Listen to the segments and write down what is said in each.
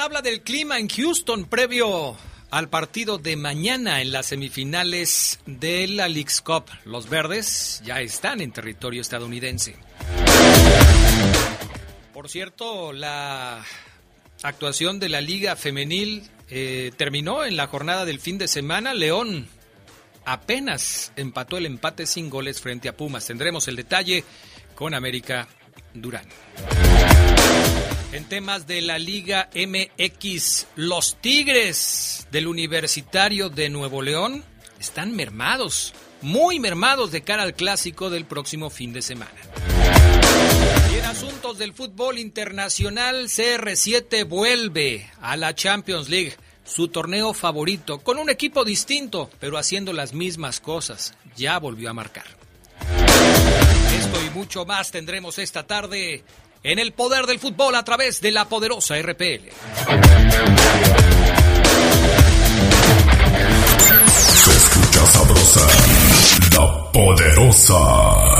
Habla del clima en Houston previo al partido de mañana en las semifinales de la League's Cup. Los verdes ya están en territorio estadounidense. Por cierto, la actuación de la Liga Femenil eh, terminó en la jornada del fin de semana. León apenas empató el empate sin goles frente a Pumas. Tendremos el detalle con América Durán. En temas de la Liga MX, los Tigres del Universitario de Nuevo León están mermados, muy mermados de cara al clásico del próximo fin de semana. Y en asuntos del fútbol internacional, CR7 vuelve a la Champions League, su torneo favorito, con un equipo distinto, pero haciendo las mismas cosas. Ya volvió a marcar. Esto y mucho más tendremos esta tarde en el poder del fútbol a través de la poderosa RPL. Escucha sabrosa, la poderosa.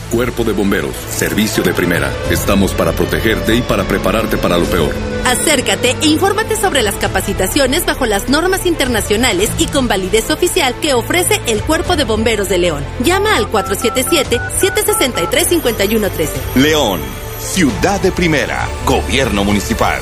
Cuerpo de Bomberos, servicio de primera. Estamos para protegerte y para prepararte para lo peor. Acércate e infórmate sobre las capacitaciones bajo las normas internacionales y con validez oficial que ofrece el Cuerpo de Bomberos de León. Llama al 477-763-5113. León, ciudad de primera, gobierno municipal.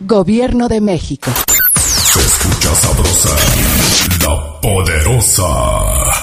Gobierno de México. Se escucha sabrosa, la poderosa.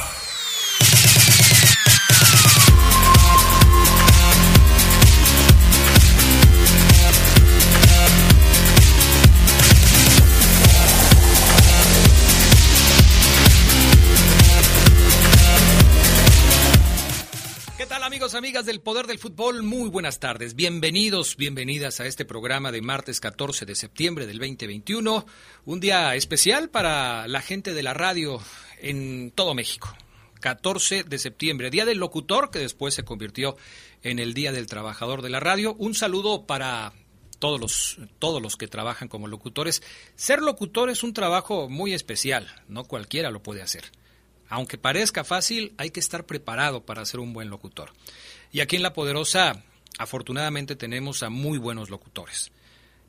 Amigos, amigas del Poder del Fútbol? Muy buenas tardes. Bienvenidos, bienvenidas a este programa de martes 14 de septiembre del 2021. Un día especial para la gente de la radio en todo México. 14 de septiembre, Día del Locutor, que después se convirtió en el Día del Trabajador de la Radio. Un saludo para todos los, todos los que trabajan como locutores. Ser locutor es un trabajo muy especial, no cualquiera lo puede hacer. Aunque parezca fácil, hay que estar preparado para ser un buen locutor. Y aquí en La Poderosa, afortunadamente tenemos a muy buenos locutores.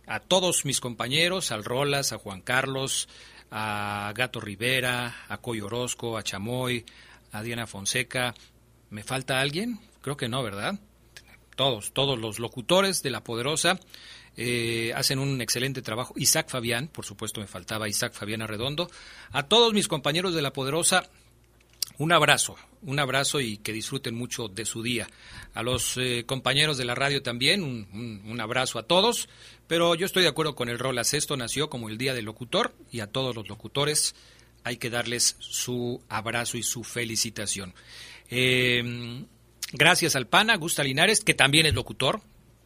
A todos mis compañeros, al Rolas, a Juan Carlos, a Gato Rivera, a Coy Orozco, a Chamoy, a Diana Fonseca. ¿Me falta alguien? Creo que no, ¿verdad? todos, todos los locutores de La Poderosa eh, hacen un excelente trabajo. Isaac Fabián, por supuesto me faltaba Isaac Fabián Arredondo. A todos mis compañeros de La Poderosa, un abrazo, un abrazo y que disfruten mucho de su día. A los eh, compañeros de la radio también, un, abrazo a todos. Pero yo estoy de acuerdo con el Rolas. Esto nació como el Día del Locutor y a todos los locutores hay que darles su abrazo y su felicitación. Eh, gracias al PANA, Gusta Linares, que también es locutor,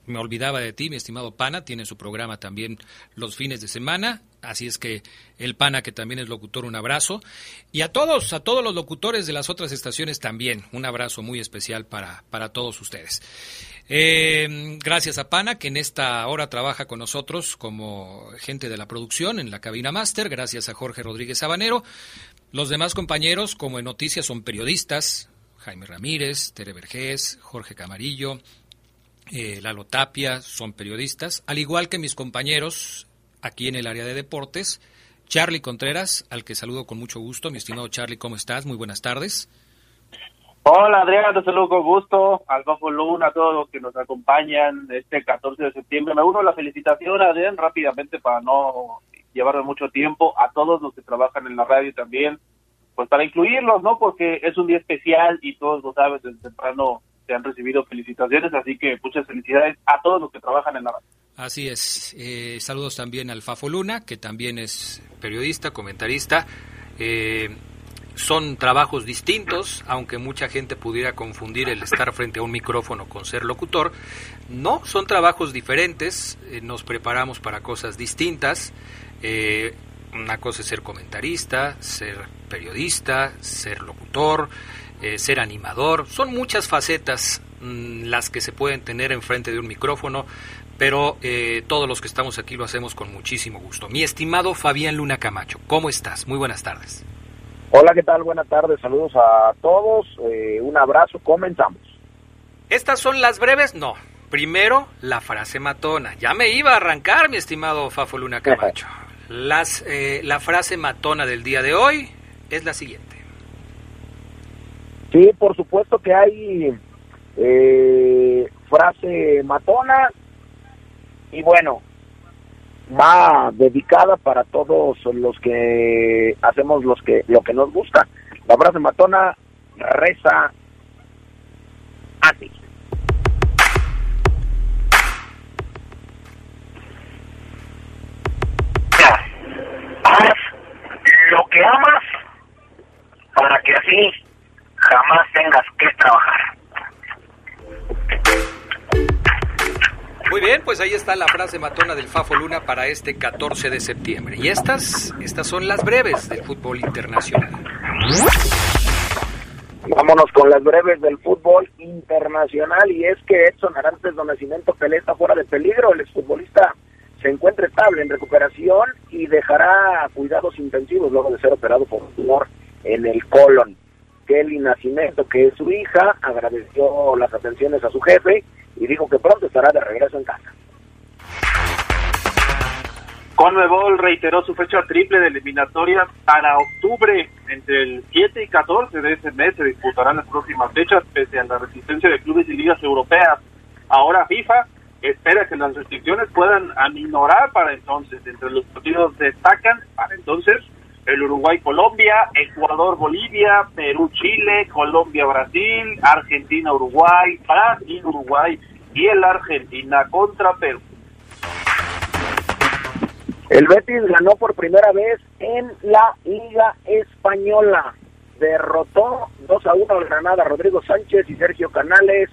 me olvidaba de ti, mi estimado Pana, tiene su programa también los fines de semana, así es que el Pana, que también es locutor, un abrazo. Y a todos, a todos los locutores de las otras estaciones también, un abrazo muy especial para, para todos ustedes. Eh, gracias a Pana, que en esta hora trabaja con nosotros como gente de la producción en la cabina máster. Gracias a Jorge Rodríguez Sabanero. Los demás compañeros, como en noticias, son periodistas. Jaime Ramírez, Tere Vergés, Jorge Camarillo, eh, Lalo Tapia, son periodistas, al igual que mis compañeros aquí en el área de deportes. Charlie Contreras, al que saludo con mucho gusto. Mi estimado Charlie, ¿cómo estás? Muy buenas tardes. Hola Adrián, te saludo con gusto. Al Bajo Luna, a todos los que nos acompañan este 14 de septiembre. Me uno a la felicitación, Adrián, rápidamente para no llevarme mucho tiempo. A todos los que trabajan en la radio también, pues para incluirlos, ¿no? Porque es un día especial y todos lo saben desde temprano se han recibido felicitaciones, así que muchas felicidades a todos los que trabajan en la radio. Así es. Eh, saludos también al Fafo Luna, que también es periodista, comentarista. Eh, son trabajos distintos, aunque mucha gente pudiera confundir el estar frente a un micrófono con ser locutor. No, son trabajos diferentes, eh, nos preparamos para cosas distintas. una cosa es ser comentarista, ser periodista, ser locutor, eh, ser animador. Son muchas facetas mm, las que se pueden tener enfrente de un micrófono, pero eh, todos los que estamos aquí lo hacemos con muchísimo gusto. Mi estimado Fabián Luna Camacho, ¿cómo estás? Muy buenas tardes. Hola, ¿qué tal? Buenas tardes, saludos a todos, eh, un abrazo, comenzamos. ¿Estas son las breves? No. Primero, la frase matona. Ya me iba a arrancar, mi estimado Fafo Luna Camacho. Las, la frase matona del día de hoy es la siguiente. Sí, por supuesto que hay eh, frase matona y bueno, va dedicada para todos los que hacemos los que lo que nos gusta. La frase matona reza así. Haz lo que amas para que así jamás tengas que trabajar. Muy bien, pues ahí está la frase matona del Fafo Luna para este 14 de septiembre. Y estas, estas son las breves del fútbol internacional. Vámonos con las breves del fútbol internacional y es que Edson Arantes do Nacimiento Pelé está fuera de peligro. El exfutbolista se encuentra estable en recuperación y dejará cuidados intensivos luego de ser operado por un tumor en el colon. Kelly Nacimiento, que es su hija, agradeció las atenciones a su jefe y dijo que pronto estará de regreso en casa. Conmebol reiteró su fecha triple de eliminatoria para octubre. Entre el 7 y 14 de ese mes se disputarán las próximas fechas, pese a la resistencia de clubes y ligas europeas. Ahora FIFA espera que las restricciones puedan aminorar para entonces. Entre los partidos destacan para entonces el Uruguay-Colombia, Ecuador-Bolivia, Perú-Chile, Colombia-Brasil, Argentina-Uruguay, Brasil-Uruguay y el Argentina contra Perú. El Betis ganó por primera vez en la Liga Española. Derrotó 2 a 1 al Granada. Rodrigo Sánchez y Sergio Canales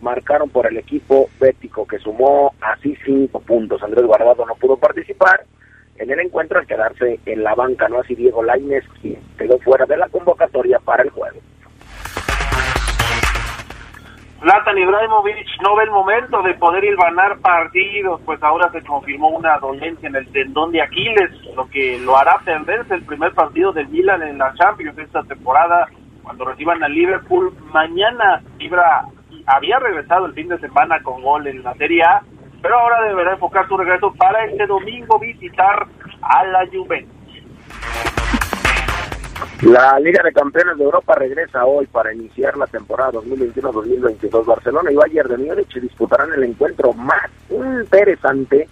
marcaron por el equipo bético que sumó así cinco puntos. Andrés Guardado no pudo participar en el encuentro al quedarse en la banca, ¿no? Así Diego Lainez, quien quedó fuera de la convocatoria para el juego. Zlatan Ibrahimovic no ve el momento de poder hilvanar partidos, pues ahora se confirmó una dolencia en el tendón de Aquiles, lo que lo hará perderse el primer partido del Milan en la Champions esta temporada cuando reciban al Liverpool. Mañana Ibra había regresado el fin de semana con gol en la Serie A, pero ahora deberá enfocar su regreso para este domingo visitar a la Juventus. La Liga de Campeones de Europa regresa hoy para iniciar la temporada 2021-2022. Barcelona y Bayern de Múnich disputarán el encuentro más interesante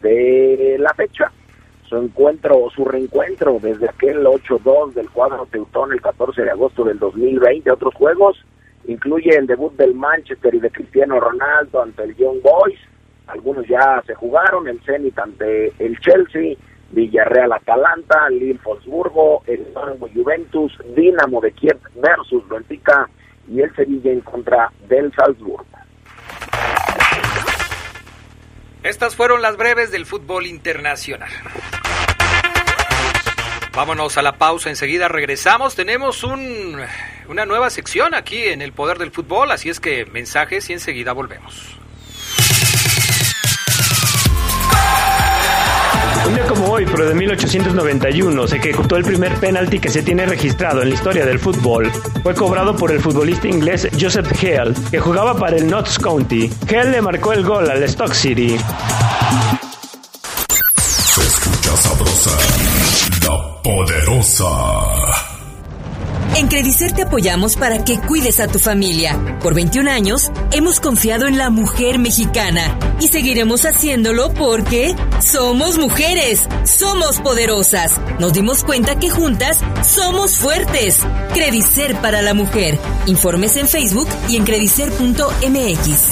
de la fecha. Su encuentro, su reencuentro desde aquel 8-2 del cuadro Teutón el 14 de agosto del 2020. Otros juegos incluye el debut del Manchester y de Cristiano Ronaldo ante el Young Boys. Algunos ya se jugaron, el Zenit ante el Chelsea, Villarreal Atalanta, Lille Wolfsburgo, el Juventus, Dinamo de Kiev versus Benfica y el Sevilla en contra del Salzburgo. Estas fueron las breves del fútbol internacional. Vámonos a la pausa, enseguida regresamos. Tenemos un, una nueva sección aquí en el Poder del Fútbol, así es que mensajes y enseguida volvemos. Un día como hoy, pero de 1891, se ejecutó el primer penalti que se tiene registrado en la historia del fútbol. Fue cobrado por el futbolista inglés Joseph Hale, que jugaba para el Notts County. Hale le marcó el gol al Stock City. Se escucha sabrosa, la poderosa. En Credicer te apoyamos para que cuides a tu familia. Por 21 años hemos confiado en la mujer mexicana y seguiremos haciéndolo porque somos mujeres, somos poderosas. Nos dimos cuenta que juntas somos fuertes. Credicer para la mujer. Informes en Facebook y en credicer.mx.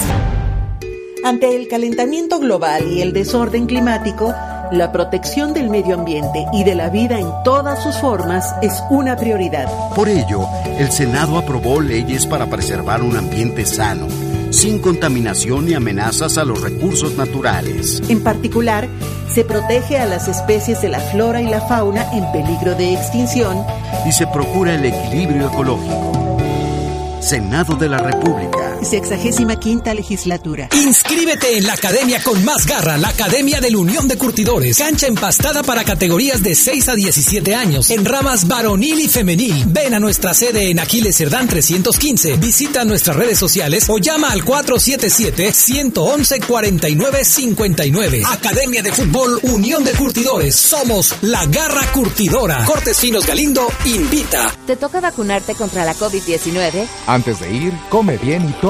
Ante el calentamiento global y el desorden climático, la protección del medio ambiente y de la vida en todas sus formas es una prioridad. Por ello, el Senado aprobó leyes para preservar un ambiente sano, sin contaminación ni amenazas a los recursos naturales. En particular, se protege a las especies de la flora y la fauna en peligro de extinción y se procura el equilibrio ecológico. Senado de la República. Sexagésima quinta legislatura. Inscríbete en la academia con más garra, la Academia de la Unión de Curtidores. Cancha empastada para categorías de 6 a 17 años, en ramas varonil y femenil. Ven a nuestra sede en Aquiles Cerdán 315. Visita nuestras redes sociales o llama al 477-111-4959. Academia de Fútbol Unión de Curtidores. Somos la garra curtidora. Cortes Finos Galindo invita. ¿Te toca vacunarte contra la COVID-19? Antes de ir, come bien y toma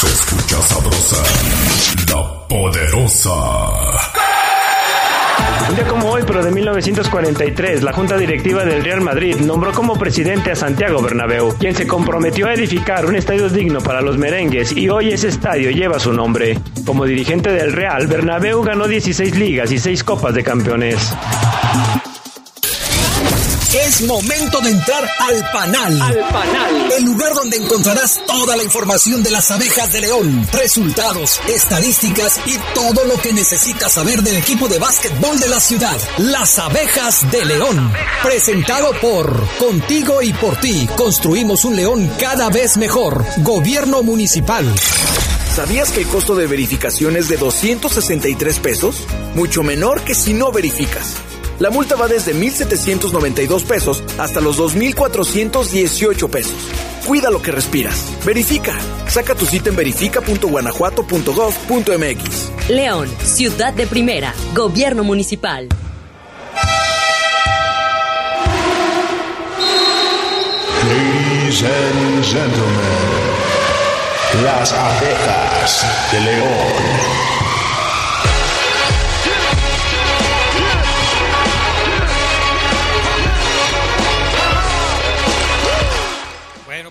Se escucha sabrosa, la poderosa. Un día como hoy, pero de 1943, la Junta Directiva del Real Madrid nombró como presidente a Santiago Bernabéu, quien se comprometió a edificar un estadio digno para los merengues y hoy ese estadio lleva su nombre. Como dirigente del Real, Bernabéu ganó 16 ligas y 6 copas de campeones. Es momento de entrar al panal. Al panal. El lugar donde encontrarás toda la información de las abejas de León, resultados, estadísticas y todo lo que necesitas saber del equipo de básquetbol de la ciudad. Las abejas de León. Presentado por Contigo y por ti. Construimos un León cada vez mejor. Gobierno municipal. ¿Sabías que el costo de verificación es de 263 pesos? Mucho menor que si no verificas. La multa va desde 1.792 pesos hasta los 2.418 pesos. Cuida lo que respiras. Verifica. Saca tu cita en verifica.guanajuato.gov.mx. León, ciudad de primera, gobierno municipal. Ladies and gentlemen, las abejas de León.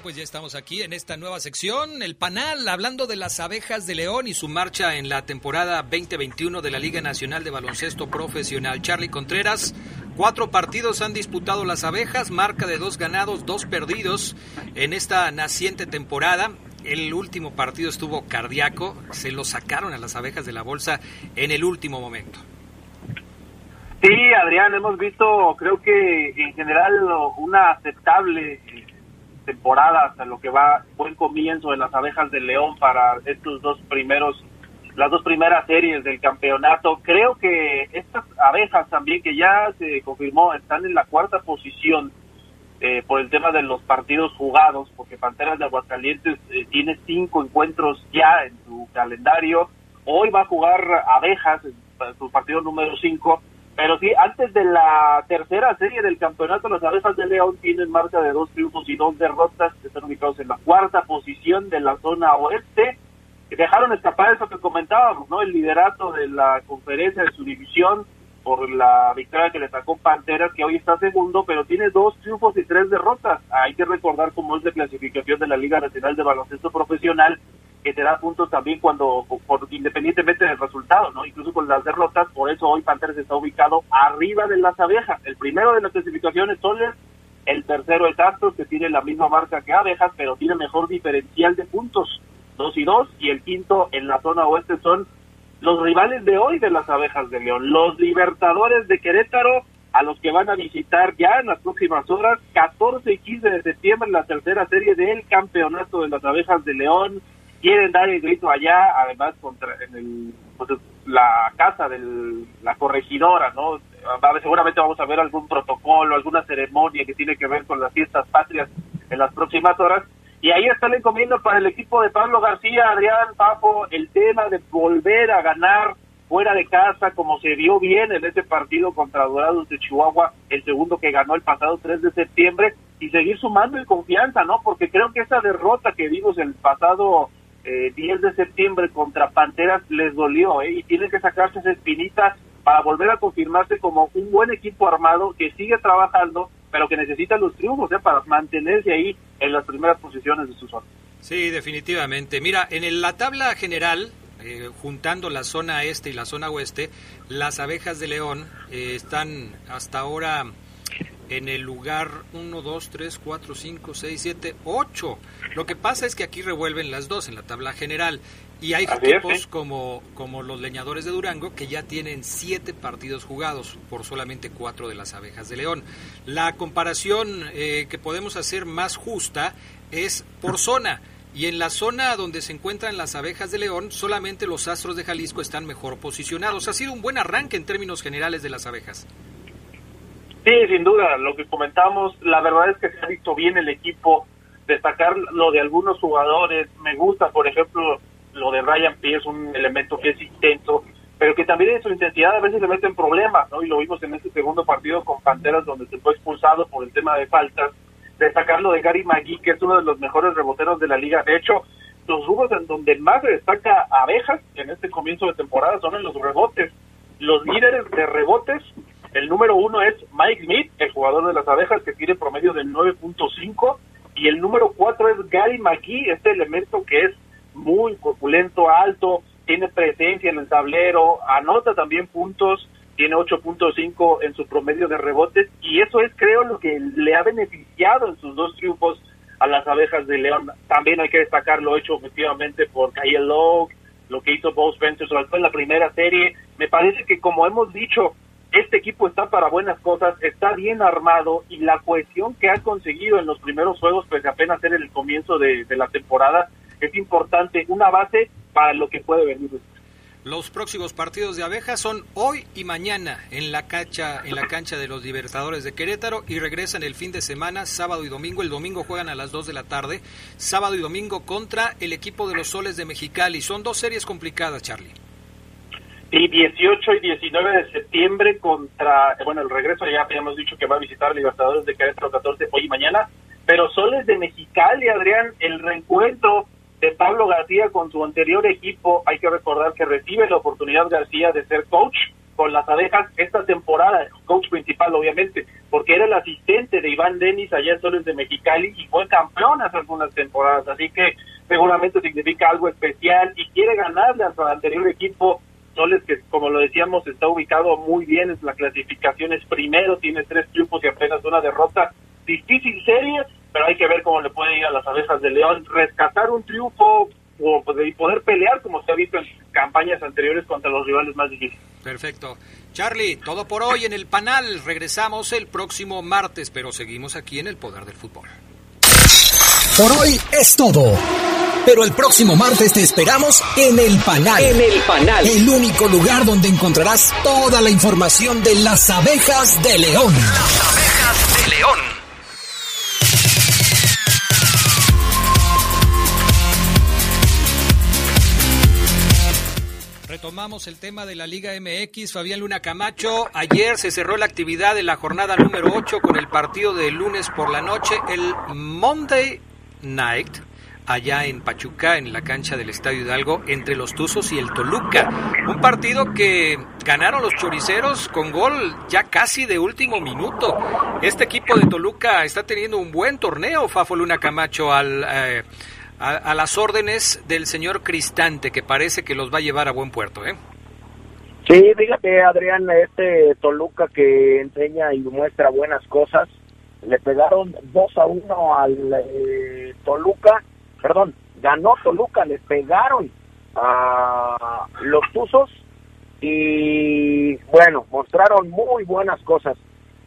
Pues ya estamos aquí en esta nueva sección, el panal, hablando de las abejas de León y su marcha en la temporada 2021 de la Liga Nacional de Baloncesto Profesional. Charlie Contreras, cuatro partidos han disputado las abejas, marca de dos ganados, dos perdidos en esta naciente temporada. El último partido estuvo cardíaco, se lo sacaron a las abejas de la bolsa en el último momento. Sí, Adrián, hemos visto, creo que en general una aceptable temporada, hasta lo que va buen comienzo de las abejas de León para estos dos primeros las dos primeras series del campeonato. Creo que estas abejas también que ya se confirmó están en la cuarta posición eh, por el tema de los partidos jugados, porque Panteras de Aguascalientes eh, tiene cinco encuentros ya en su calendario. Hoy va a jugar abejas en su partido número cinco. Pero sí, antes de la tercera serie del campeonato, las abejas de León tienen marca de dos triunfos y dos derrotas. Están ubicados en la cuarta posición de la zona oeste dejaron escapar eso que comentábamos, ¿no? El liderato de la conferencia de su división por la victoria que le sacó Panteras, que hoy está segundo, pero tiene dos triunfos y tres derrotas. Hay que recordar cómo es de clasificación de la Liga Nacional de Baloncesto Profesional, que te da puntos también cuando, por, independientemente del resultado, ¿no? Incluso con las derrotas, por eso hoy Panteras está ubicado arriba de las abejas. El primero de la clasificación es Soler, el tercero es Astros, que tiene la misma marca que Abejas, pero tiene mejor diferencial de puntos. 2 y 2, y el quinto en la zona oeste son los rivales de hoy de las abejas de León, los libertadores de Querétaro, a los que van a visitar ya en las próximas horas, 14 y 15 de septiembre, la tercera serie del campeonato de las abejas de León. Quieren dar el grito allá, además contra en el, pues, la casa de la corregidora, ¿no? Seguramente vamos a ver algún protocolo, alguna ceremonia que tiene que ver con las fiestas patrias en las próximas horas y ahí está la encomienda para el equipo de Pablo García, Adrián, Papo, el tema de volver a ganar fuera de casa, como se vio bien en ese partido contra Dorados de Chihuahua, el segundo que ganó el pasado 3 de septiembre, y seguir sumando en confianza, ¿no? Porque creo que esa derrota que vimos el pasado eh, 10 de septiembre contra Panteras les dolió, ¿eh? Y tienen que sacarse esa espinita para volver a confirmarse como un buen equipo armado que sigue trabajando pero que necesitan los triunfos ¿eh? para mantenerse ahí en las primeras posiciones de su zona. Sí, definitivamente. Mira, en la tabla general, eh, juntando la zona este y la zona oeste, las abejas de León eh, están hasta ahora en el lugar 1, 2, 3, 4, 5, 6, 7, 8. Lo que pasa es que aquí revuelven las dos en la tabla general. Y hay equipos como, como los leñadores de Durango que ya tienen siete partidos jugados por solamente cuatro de las abejas de León. La comparación eh, que podemos hacer más justa es por zona. Y en la zona donde se encuentran las abejas de León, solamente los astros de Jalisco están mejor posicionados. Ha sido un buen arranque en términos generales de las abejas. Sí, sin duda, lo que comentamos, la verdad es que se ha visto bien el equipo, destacar lo de algunos jugadores, me gusta, por ejemplo, lo de Ryan Pierce, un elemento que es intenso, pero que también en su intensidad a veces se mete en problemas, ¿no? Y lo vimos en este segundo partido con Panteras, donde se fue expulsado por el tema de faltas. Destacar lo de Gary McGee, que es uno de los mejores reboteros de la liga. De hecho, los rubros en donde más se destaca abejas en este comienzo de temporada son en los rebotes. Los líderes de rebotes, el número uno es Mike Smith, el jugador de las abejas, que tiene promedio del 9.5, y el número cuatro es Gary McGee, este elemento que es muy corpulento, alto, tiene presencia en el tablero, anota también puntos, tiene 8.5 en su promedio de rebotes y eso es creo lo que le ha beneficiado en sus dos triunfos a las abejas de León. También hay que destacar lo hecho efectivamente por Kyle Lowe, lo que hizo Bo Spencer, sobre todo en la primera serie. Me parece que como hemos dicho, este equipo está para buenas cosas, está bien armado y la cohesión que ha conseguido en los primeros juegos, pues apenas era el comienzo de la temporada, es importante, una base para lo que puede venir. Los próximos partidos de abejas son hoy y mañana en la cancha, en la cancha de los Libertadores de Querétaro y regresan el fin de semana, sábado y domingo. El domingo juegan a las 2 de la tarde, sábado y domingo contra el equipo de los Soles de Mexicali. Son dos series complicadas, Charlie. Y 18 y 19 de septiembre contra, bueno, el regreso ya habíamos dicho que va a visitar Libertadores de Querétaro 14 hoy y mañana, pero Soles de Mexicali, Adrián, el reencuentro de Pablo García con su anterior equipo. Hay que recordar que recibe la oportunidad García de ser coach con las abejas esta temporada, coach principal obviamente, porque era el asistente de Iván Denis allá en Soles de Mexicali y fue campeón hace algunas temporadas, así que seguramente significa algo especial y quiere ganarle a su anterior equipo Soles que como lo decíamos está ubicado muy bien en la clasificación es primero, tiene tres triunfos y apenas una derrota, difícil serie, pero hay que ver cómo le puede ir a las abejas de León, rescatar un triunfo o poder pelear como se ha visto en campañas anteriores contra los rivales más difíciles. Perfecto. Charlie, todo por hoy en el panel. Regresamos el próximo martes, pero seguimos aquí en el Poder del Fútbol. Por hoy es todo. Pero el próximo martes te esperamos en El Panal. En El Panal. El único lugar donde encontrarás toda la información de las abejas de León. Las abejas de León. Retomamos el tema de la Liga MX. Fabián Luna Camacho, ayer se cerró la actividad de la jornada número 8 con el partido de lunes por la noche, el Monday Night, allá en Pachuca, en la cancha del Estadio Hidalgo, entre los Tuzos y el Toluca. Un partido que ganaron los choriceros con gol ya casi de último minuto. Este equipo de Toluca está teniendo un buen torneo, Fafo Luna Camacho, al... Eh, a, las órdenes del señor Cristante, que parece que los va a llevar a buen puerto, ¿eh? Sí, fíjate, Adrián, este Toluca que enseña y muestra buenas cosas, le pegaron 2 a 1 al eh, Toluca, perdón, ganó Toluca, le pegaron a los Tuzos y bueno, mostraron muy buenas cosas.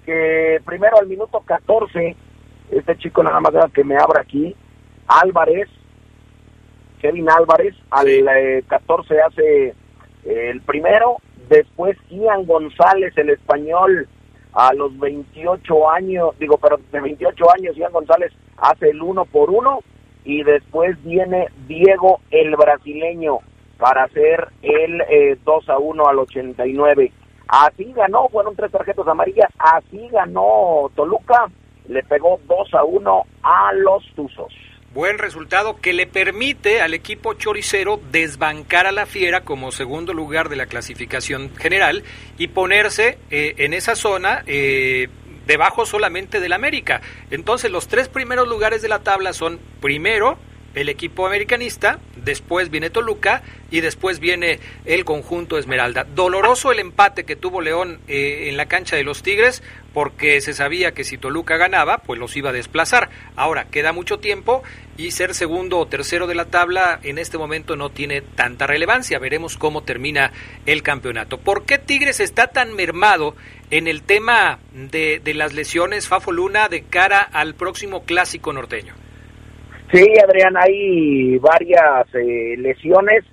Que primero al minuto 14, este chico nada más que me abra aquí, Álvarez, Kevin Álvarez, al eh, 14 hace eh, el primero, después Ian González, el español, a los 28 años, digo, pero de 28 años, Ian González hace el uno por uno, y después viene Diego, el brasileño, para hacer el eh, 2 a 1 al 89. Así ganó, fueron tres tarjetas amarillas, así ganó Toluca, le pegó 2 a 1 a los Tuzos. Buen resultado que le permite al equipo choricero desbancar a la Fiera como segundo lugar de la clasificación general y ponerse eh, en esa zona eh, debajo solamente del América. Entonces los tres primeros lugares de la tabla son primero el equipo americanista, después viene Toluca y después viene el conjunto Esmeralda. Doloroso el empate que tuvo León eh, en la cancha de los Tigres porque se sabía que si Toluca ganaba, pues los iba a desplazar. Ahora, queda mucho tiempo y ser segundo o tercero de la tabla en este momento no tiene tanta relevancia. Veremos cómo termina el campeonato. ¿Por qué Tigres está tan mermado en el tema de, de las lesiones Fafo Luna de cara al próximo clásico norteño? Sí, Adrián, hay varias eh, lesiones.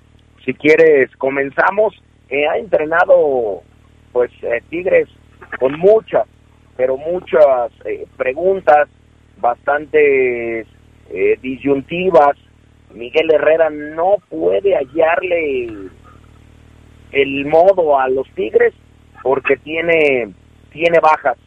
Si quieres, comenzamos. Eh, ha entrenado, pues, eh, Tigres con muchas, pero muchas eh, preguntas, bastante disyuntivas. Miguel Herrera no puede hallarle el modo a los Tigres porque tiene, tiene bajas.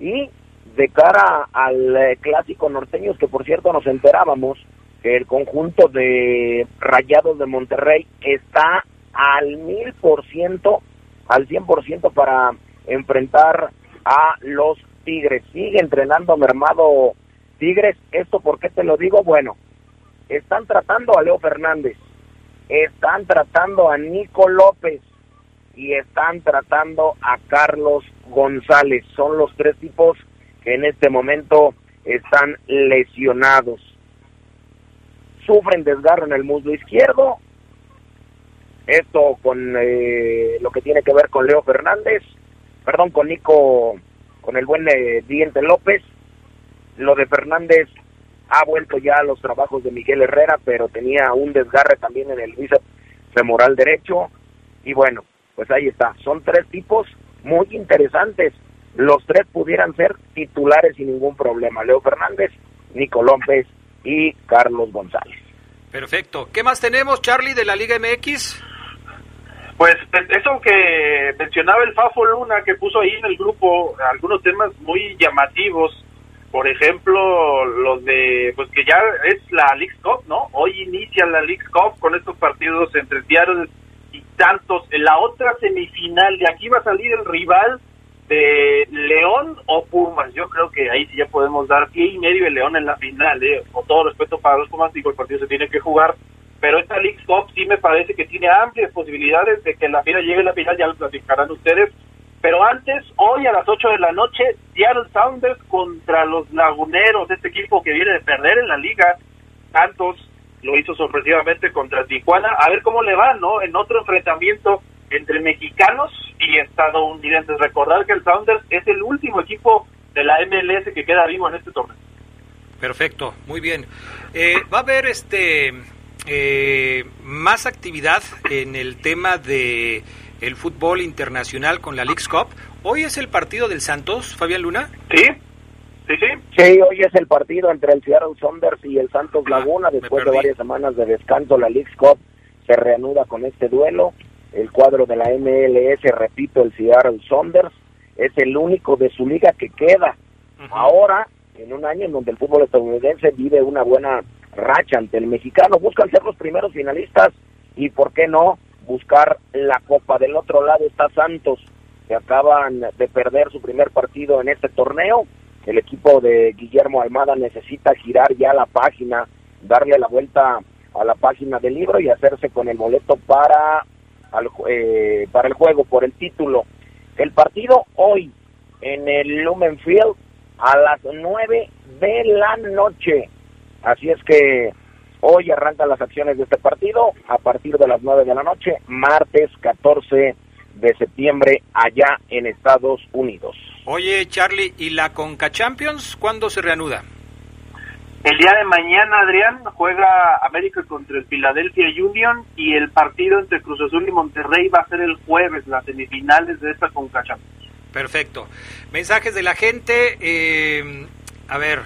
Y de cara al eh, clásico norteño, que por cierto nos enterábamos que el conjunto de Rayados de Monterrey está al mil por ciento, al cien por ciento para enfrentar a los Tigres. Sigue entrenando mermado Tigres. ¿Esto por qué te lo digo? Bueno, están tratando a Leo Fernández, están tratando a Nico López y están tratando a Carlos González. Son los tres tipos en este momento están lesionados. Sufren desgarro en el muslo izquierdo. Esto con eh, lo que tiene que ver con Leo Fernández, perdón, con Nico, con el buen eh, Diente López. Lo de Fernández ha vuelto ya a los trabajos de Miguel Herrera, pero tenía un desgarre también en el bíceps femoral derecho. Y bueno, pues ahí está. Son tres tipos muy interesantes los tres pudieran ser titulares sin ningún problema. Leo Fernández, Nico López y Carlos González. Perfecto. ¿Qué más tenemos, Charlie, de la Liga MX? Pues eso que mencionaba el Fafo Luna, que puso ahí en el grupo algunos temas muy llamativos. Por ejemplo, los de, pues que ya es la League Cup, ¿no? Hoy inicia la League Cup con estos partidos entre Seattle y Santos. En la otra semifinal, de aquí va a salir el rival de León o Pumas. Yo creo que ahí sí ya podemos dar pie y medio el León en la final. ¿eh? Con todo respeto para los Pumas, digo, el partido se tiene que jugar. Pero esta League Cup sí me parece que tiene amplias posibilidades de que la final llegue a la final, ya lo platicarán ustedes. Pero antes, hoy a las 8 de la noche, Seattle Sounders contra los Laguneros, este equipo que viene de perder en la liga. Santos lo hizo sorpresivamente contra Tijuana. A ver cómo le va, ¿no? En otro enfrentamiento entre mexicanos y estadounidenses. Recordar que el Sounders es el último equipo de la MLS que queda vivo en este torneo. Perfecto, muy bien. Eh, va a haber este eh, más actividad en el tema de el fútbol internacional con la League's Cup. Hoy es el partido del Santos, Fabián Luna. Sí, sí, sí. Sí, hoy es el partido entre el Seattle Sounders y el Santos Laguna. Después de varias semanas de descanso, la League's Cup se reanuda con este duelo. El cuadro de la MLS, repito, el Seattle Sounders, es el único de su liga que queda. Ahora, en un año en donde el fútbol estadounidense vive una buena racha ante el mexicano, buscan ser los primeros finalistas y, ¿por qué no?, buscar la copa. Del otro lado está Santos, que acaban de perder su primer partido en este torneo. El equipo de Guillermo Almada necesita girar ya la página, darle la vuelta a la página del libro y hacerse con el boleto para, al, eh, para el juego por el título. El partido hoy en el Lumen Field a las 9 de la noche. Así es que hoy arrancan las acciones de este partido a partir de las 9 de la noche, martes 14 de septiembre allá en Estados Unidos. Oye, Charlie, ¿y la Conca Champions cuándo se reanuda? El día de mañana, Adrián, juega América contra el Philadelphia Union y el partido entre Cruz Azul y Monterrey va a ser el jueves, las semifinales de esta Conca Champions. Perfecto. Mensajes de la gente. eh, a ver,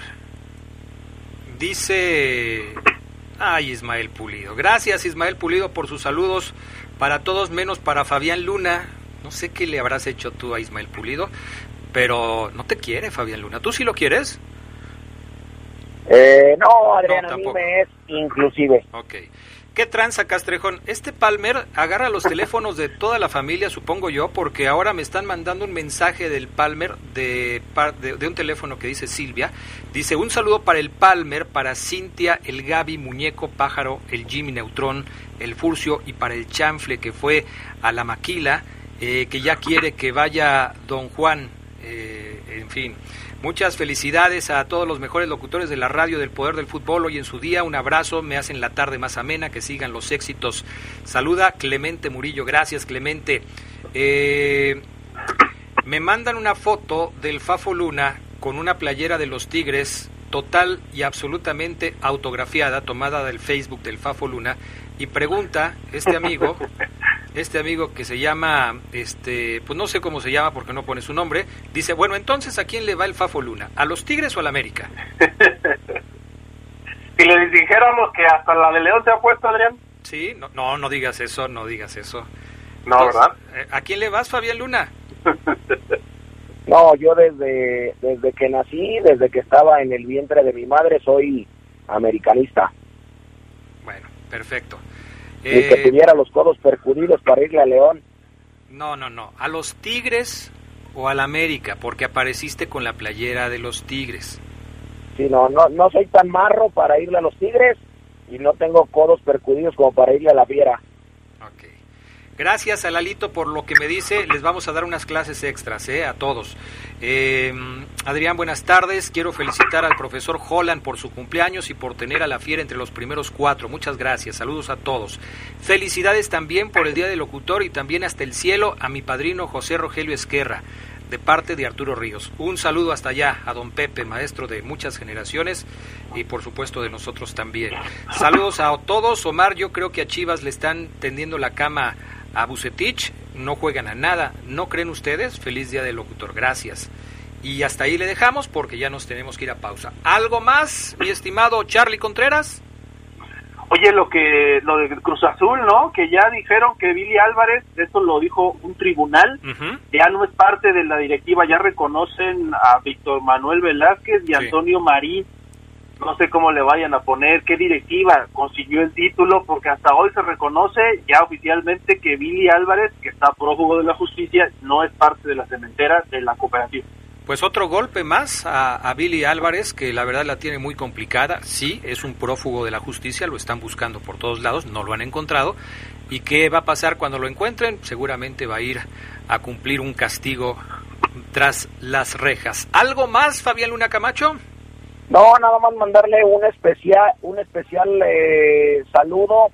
dice... Ay, Ismael Pulido. Gracias, Ismael Pulido, por sus saludos para todos, menos para Fabián Luna. No sé qué le habrás hecho tú a Ismael Pulido, pero no te quiere Fabián Luna. ¿Tú sí lo quieres? Eh, no, Adrián, No, a mí me es inclusive. Ok. ¿Qué tranza, Castrejón? Este Palmer agarra los teléfonos de toda la familia, supongo yo, porque ahora me están mandando un mensaje del Palmer de, de, de un teléfono que dice Silvia. Dice, un saludo para el Palmer, para Cintia, el Gaby, Muñeco, Pájaro, el Jimmy Neutrón, el Furcio y para el Chanfle que fue a la Maquila, eh, que ya quiere que vaya Don Juan. Eh, en fin, muchas felicidades a todos los mejores locutores de la radio del Poder del Fútbol hoy en su día. Un abrazo, me hacen la tarde más amena, que sigan los éxitos. Saluda Clemente Murillo, gracias Clemente. Eh, me mandan una foto del Fafo Luna con una playera de los Tigres total y absolutamente autografiada, tomada del Facebook del Fafo Luna, y pregunta este amigo, este amigo que se llama, este, pues no sé cómo se llama porque no pone su nombre, dice, bueno, entonces ¿a quién le va el Fafo Luna? ¿A los Tigres o al América? Si le dijéramos que hasta la de León se ha puesto, Adrián. Sí, no, no, no digas eso, no digas eso. No, ¿verdad? eh, ¿A quién le vas, Fabián Luna? No, yo desde, desde que nací, desde que estaba en el vientre de mi madre, soy americanista. Perfecto. Y que Eh, tuviera los codos percudidos para irle a León. No, no, no. ¿A los Tigres o al América? Porque apareciste con la playera de los Tigres. Sí, no, no, no soy tan marro para irle a los Tigres y no tengo codos percudidos como para irle a la Fiera. Gracias a Lalito por lo que me dice. Les vamos a dar unas clases extras ¿eh? a todos. Eh, Adrián, buenas tardes. Quiero felicitar al profesor Holland por su cumpleaños y por tener a la fiera entre los primeros cuatro. Muchas gracias. Saludos a todos. Felicidades también por el Día del Locutor y también hasta el cielo a mi padrino José Rogelio Esquerra de parte de Arturo Ríos. Un saludo hasta allá a don Pepe, maestro de muchas generaciones y por supuesto de nosotros también. Saludos a todos. Omar, yo creo que a Chivas le están tendiendo la cama a Bucetich. No juegan a nada. ¿No creen ustedes? Feliz día del locutor. Gracias. Y hasta ahí le dejamos porque ya nos tenemos que ir a pausa. ¿Algo más, mi estimado Charlie Contreras? Oye, lo que lo de Cruz Azul, ¿no? Que ya dijeron que Billy Álvarez, esto lo dijo un tribunal, ya no es parte de la directiva, ya reconocen a Víctor Manuel Velázquez y Antonio Marín. No sé cómo le vayan a poner, qué directiva consiguió el título, porque hasta hoy se reconoce ya oficialmente que Billy Álvarez, que está prófugo de la justicia, no es parte de la cementera de la cooperativa. Pues otro golpe más a, a Billy Álvarez, que la verdad la tiene muy complicada. Sí, es un prófugo de la justicia, lo están buscando por todos lados, no lo han encontrado. ¿Y qué va a pasar cuando lo encuentren? Seguramente va a ir a cumplir un castigo tras las rejas. ¿Algo más, Fabián Luna Camacho? No, nada más mandarle un especial, un especial eh, saludo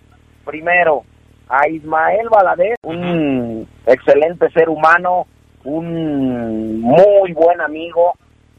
primero a Ismael Valadez, un excelente ser humano, un muy buen amigo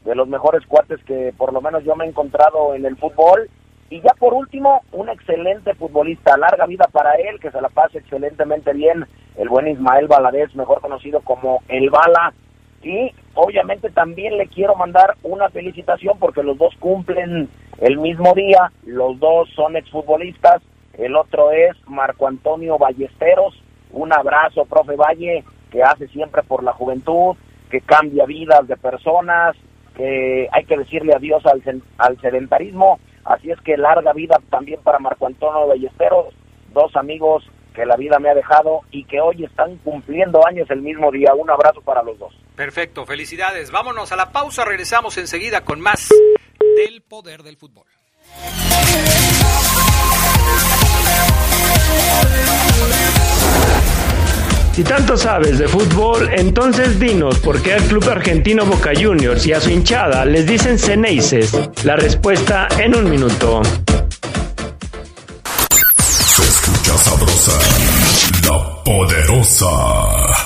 de los mejores cuates que por lo menos yo me he encontrado en el fútbol. Y ya por último, un excelente futbolista, larga vida para él, que se la pase excelentemente bien, el buen Ismael Valadez, mejor conocido como El Bala. Y obviamente también le quiero mandar una felicitación porque los dos cumplen el mismo día, los dos son exfutbolistas, el otro es Marco Antonio Ballesteros, un abrazo, profe Valle, que hace siempre por la juventud, que cambia vidas de personas, que hay que decirle adiós al, al sedentarismo Así es que larga vida también para Marco Antonio Ballesteros, dos amigos que la vida me ha dejado y que hoy están cumpliendo años el mismo día. Un abrazo para los dos. Perfecto, felicidades. Vámonos a la pausa, regresamos enseguida con más del poder del fútbol. Si tanto sabes de fútbol, entonces dinos por qué al club argentino Boca Juniors y a su hinchada les dicen Ceneices. La respuesta en un minuto. Se escucha sabrosa, la poderosa.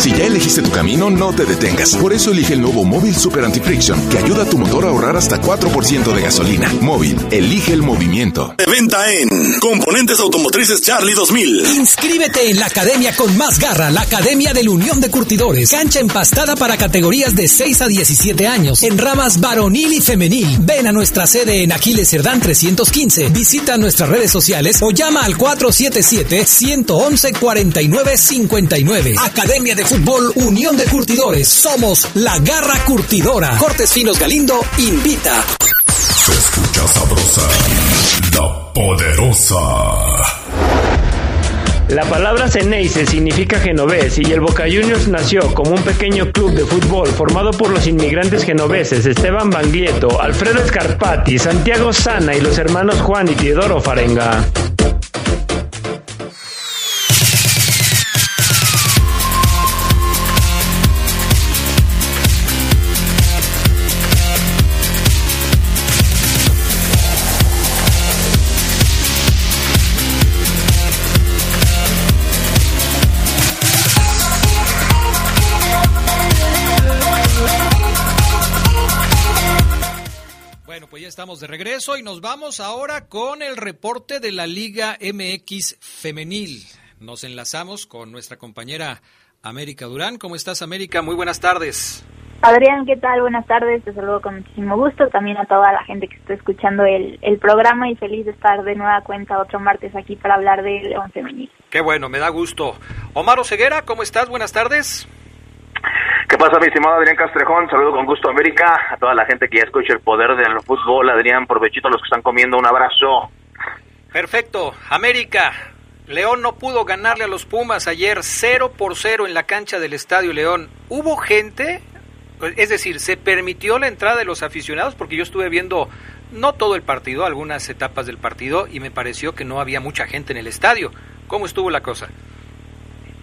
Si ya elegiste tu camino, no te detengas. Por eso elige el nuevo Móvil Super Anti-Friction, que ayuda a tu motor a ahorrar hasta 4% de gasolina. Móvil, elige el movimiento. De venta en Componentes Automotrices Charlie 2000. Inscríbete en la academia con más garra, la Academia de la Unión de Curtidores. Cancha empastada para categorías de 6 a 17 años en ramas varonil y femenil. Ven a nuestra sede en Aquiles Cerdán 315. Visita nuestras redes sociales o llama al 477-111-4959. Academia de Fútbol Unión de Curtidores. Somos la Garra Curtidora. Cortes Finos Galindo invita. Se escucha sabrosa, la poderosa. La palabra Ceneice significa genovés y el Boca Juniors nació como un pequeño club de fútbol formado por los inmigrantes genoveses Esteban Banglieto, Alfredo Scarpati, Santiago Sana y los hermanos Juan y Teodoro Farenga. Estamos de regreso y nos vamos ahora con el reporte de la Liga MX Femenil. Nos enlazamos con nuestra compañera América Durán. ¿Cómo estás, América? Muy buenas tardes. Adrián, ¿qué tal? Buenas tardes. Te saludo con muchísimo gusto. También a toda la gente que está escuchando el, el programa y feliz de estar de nueva cuenta otro martes aquí para hablar de León Femenil. Qué bueno, me da gusto. Omar Ceguera, ¿cómo estás? Buenas tardes. ¿Qué pasa, mi estimado Adrián Castrejón? Saludo con gusto América, a toda la gente que ya escucha el poder del fútbol. Adrián, provechito a los que están comiendo, un abrazo. Perfecto. América, León no pudo ganarle a los Pumas ayer 0 por 0 en la cancha del Estadio León. ¿Hubo gente? Es decir, ¿se permitió la entrada de los aficionados? Porque yo estuve viendo no todo el partido, algunas etapas del partido, y me pareció que no había mucha gente en el estadio. ¿Cómo estuvo la cosa?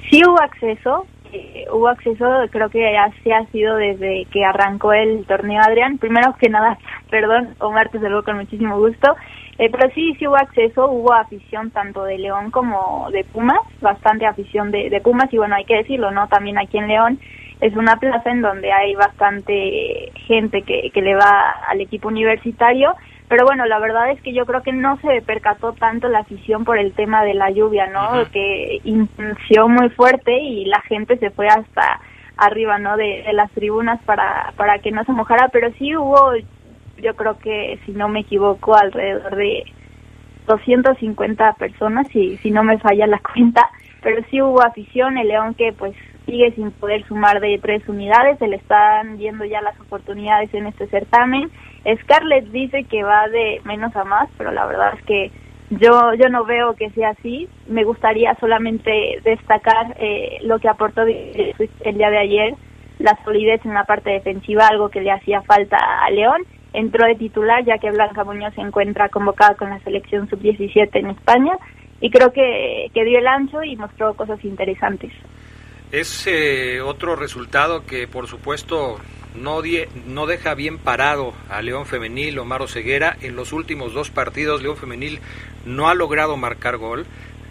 Sí hubo acceso, eh, hubo acceso, creo que así ha sido desde que arrancó el torneo Adrián. Primero que nada, perdón, Omar, te saludo con muchísimo gusto. Eh, pero sí, sí hubo acceso, hubo afición tanto de León como de Pumas, bastante afición de, de Pumas y bueno, hay que decirlo, ¿no? También aquí en León es una plaza en donde hay bastante gente que, que le va al equipo universitario pero bueno, la verdad es que yo creo que no se percató tanto la afición por el tema de la lluvia, ¿no? Que inició muy fuerte y la gente se fue hasta arriba, ¿no? De, las tribunas para, para que no se mojara, pero sí hubo, yo creo que, si no me equivoco, alrededor de 250 personas, si, si no me falla la cuenta, pero sí hubo afición, el León que pues sigue sin poder sumar de tres unidades, se le están viendo ya las oportunidades en este certamen Scarlett dice que va de menos a más, pero la verdad es que yo yo no veo que sea así. Me gustaría solamente destacar eh, lo que aportó el día de ayer, la solidez en la parte defensiva, algo que le hacía falta a León. Entró de titular ya que Blanca Muñoz se encuentra convocada con la selección sub-17 en España y creo que, que dio el ancho y mostró cosas interesantes. Es eh, otro resultado que por supuesto no, die, no deja bien parado a León Femenil, Omar Ceguera. En los últimos dos partidos, León Femenil no ha logrado marcar gol.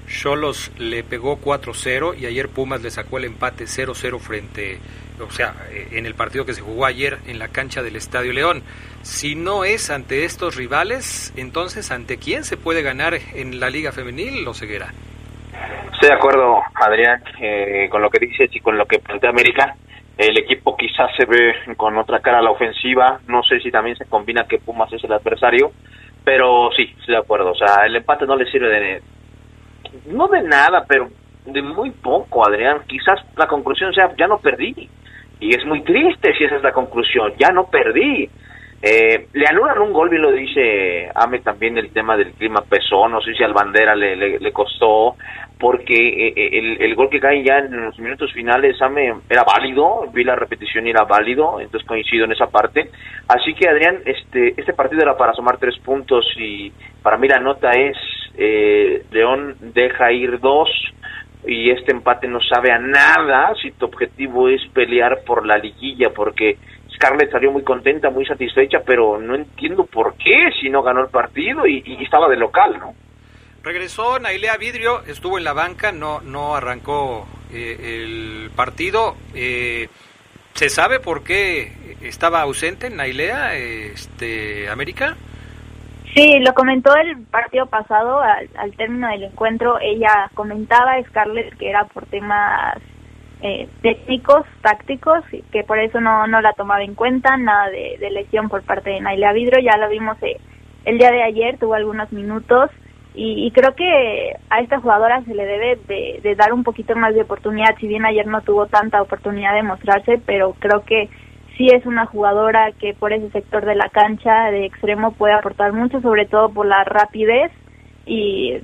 Cholos le pegó 4-0 y ayer Pumas le sacó el empate 0-0 frente, o sea, en el partido que se jugó ayer en la cancha del Estadio León. Si no es ante estos rivales, entonces ¿ante quién se puede ganar en la Liga Femenil, o Ceguera? Estoy de acuerdo, Adrián, eh, con lo que dices y con lo que plantea América. El equipo quizás se ve con otra cara a la ofensiva. No sé si también se combina que Pumas es el adversario. Pero sí, estoy de acuerdo. O sea, el empate no le sirve de. No de nada, pero de muy poco, Adrián. Quizás la conclusión sea: ya no perdí. Y es muy triste si esa es la conclusión. Ya no perdí. Eh, le anulan un gol, bien lo dice Ame también, el tema del clima pesó, no sé si al bandera le, le, costó, porque eh, eh, el, el, gol que cae ya en los minutos finales, Ame, era válido, vi la repetición y era válido, entonces coincido en esa parte. Así que Adrián, este, este partido era para sumar tres puntos y para mí la nota es, León deja ir dos, y este empate no sabe a nada si tu objetivo es pelear por la liguilla, porque Scarlett salió muy contenta, muy satisfecha, pero no entiendo por qué si no ganó el partido y, estaba de local, ¿no? Regresó Nailea Vidrio, estuvo en la banca, no, no arrancó eh, el partido. Eh, ¿Se sabe por qué estaba ausente Nailea, este, América? Sí, lo comentó el partido pasado, al, al término del encuentro, ella comentaba a Scarlett que era por temas eh, técnicos, tácticos, que por eso no, no la tomaba en cuenta, nada de, lesión por parte de Naila Vidro, ya lo vimos eh, el día de ayer, tuvo algunos minutos y, creo que a esta jugadora se le debe de, dar un poquito más de oportunidad, si bien ayer no tuvo tanta oportunidad de mostrarse, pero creo que sí es una jugadora que por ese sector de la cancha de extremo puede aportar mucho, sobre todo por la rapidez y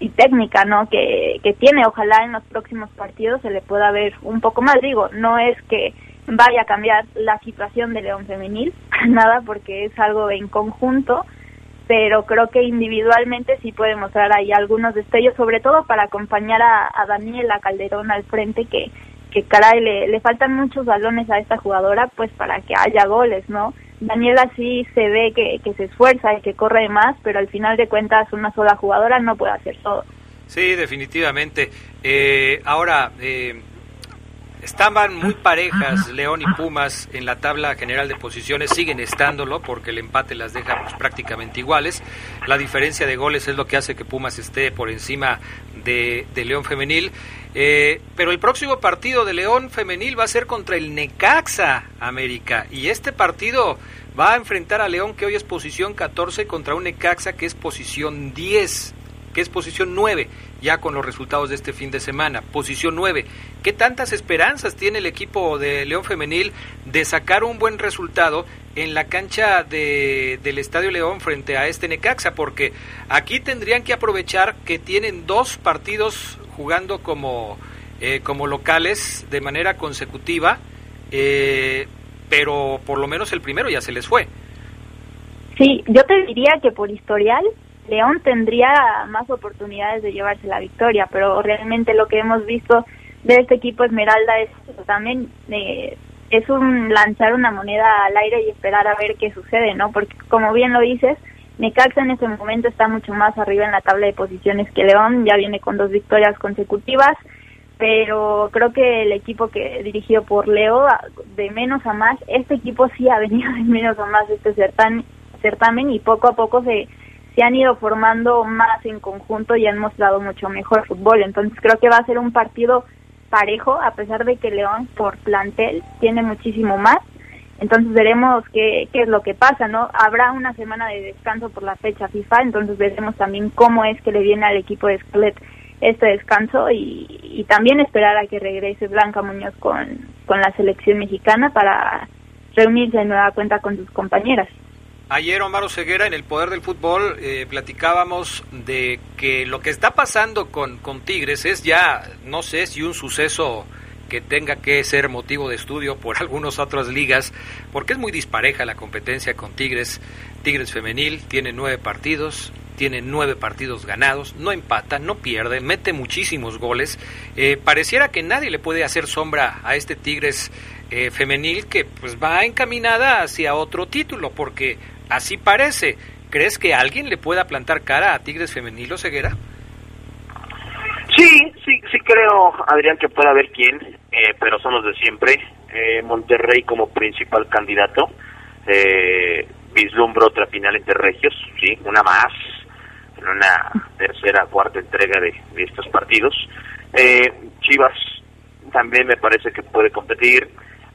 y técnica no que, que tiene. Ojalá en los próximos partidos se le pueda ver un poco más. Digo no es que vaya a cambiar la situación de León femenil nada porque es algo en conjunto pero creo que individualmente sí puede mostrar ahí algunos destellos sobre todo para acompañar a, a Daniela Calderón al frente que que caray le, le faltan muchos balones a esta jugadora pues para que haya goles no Daniela sí se ve que, que se esfuerza y que corre más, pero al final de cuentas una sola jugadora no puede hacer todo. Sí, definitivamente. Eh, ahora, eh, estaban muy parejas León y Pumas en la tabla general de posiciones, siguen estándolo porque el empate las deja pues, prácticamente iguales. La diferencia de goles es lo que hace que Pumas esté por encima de, de León Femenil. Eh, pero el próximo partido de León Femenil va a ser contra el Necaxa América. Y este partido va a enfrentar a León, que hoy es posición 14, contra un Necaxa que es posición 10, que es posición 9, ya con los resultados de este fin de semana. Posición 9. ¿Qué tantas esperanzas tiene el equipo de León Femenil de sacar un buen resultado en la cancha de, del Estadio León frente a este Necaxa? Porque aquí tendrían que aprovechar que tienen dos partidos jugando como, eh, como locales de manera consecutiva, eh, pero por lo menos el primero ya se les fue. Sí, yo te diría que por historial León tendría más oportunidades de llevarse la victoria, pero realmente lo que hemos visto de este equipo Esmeralda es también eh, es un lanzar una moneda al aire y esperar a ver qué sucede, ¿no? Porque como bien lo dices, Necaxa en este momento está mucho más arriba en la tabla de posiciones que León, ya viene con dos victorias consecutivas, pero creo que el equipo que dirigido por Leo, de menos a más, este equipo sí ha venido de menos a más este certamen, certamen y poco a poco se, se han ido formando más en conjunto y han mostrado mucho mejor fútbol. Entonces creo que va a ser un partido parejo, a pesar de que León por plantel tiene muchísimo más entonces veremos qué, qué es lo que pasa, ¿no? Habrá una semana de descanso por la fecha FIFA, entonces veremos también cómo es que le viene al equipo de Skelet este descanso y, y también esperar a que regrese Blanca Muñoz con, con la selección mexicana para reunirse de nueva cuenta con sus compañeras. Ayer, Omar Ceguera, en el Poder del Fútbol, eh, platicábamos de que lo que está pasando con, con Tigres es ya, no sé si un suceso que tenga que ser motivo de estudio por algunas otras ligas, porque es muy dispareja la competencia con Tigres. Tigres femenil tiene nueve partidos, tiene nueve partidos ganados, no empata, no pierde, mete muchísimos goles. Eh, pareciera que nadie le puede hacer sombra a este Tigres eh, femenil que pues va encaminada hacia otro título, porque así parece. ¿Crees que alguien le pueda plantar cara a Tigres Femenil o Ceguera? Sí, sí, sí creo, Adrián, que puede haber quién, eh, pero son los de siempre. Eh, Monterrey como principal candidato. Eh, vislumbro otra final entre regios, sí, una más, en una tercera, cuarta entrega de, de estos partidos. Eh, Chivas también me parece que puede competir.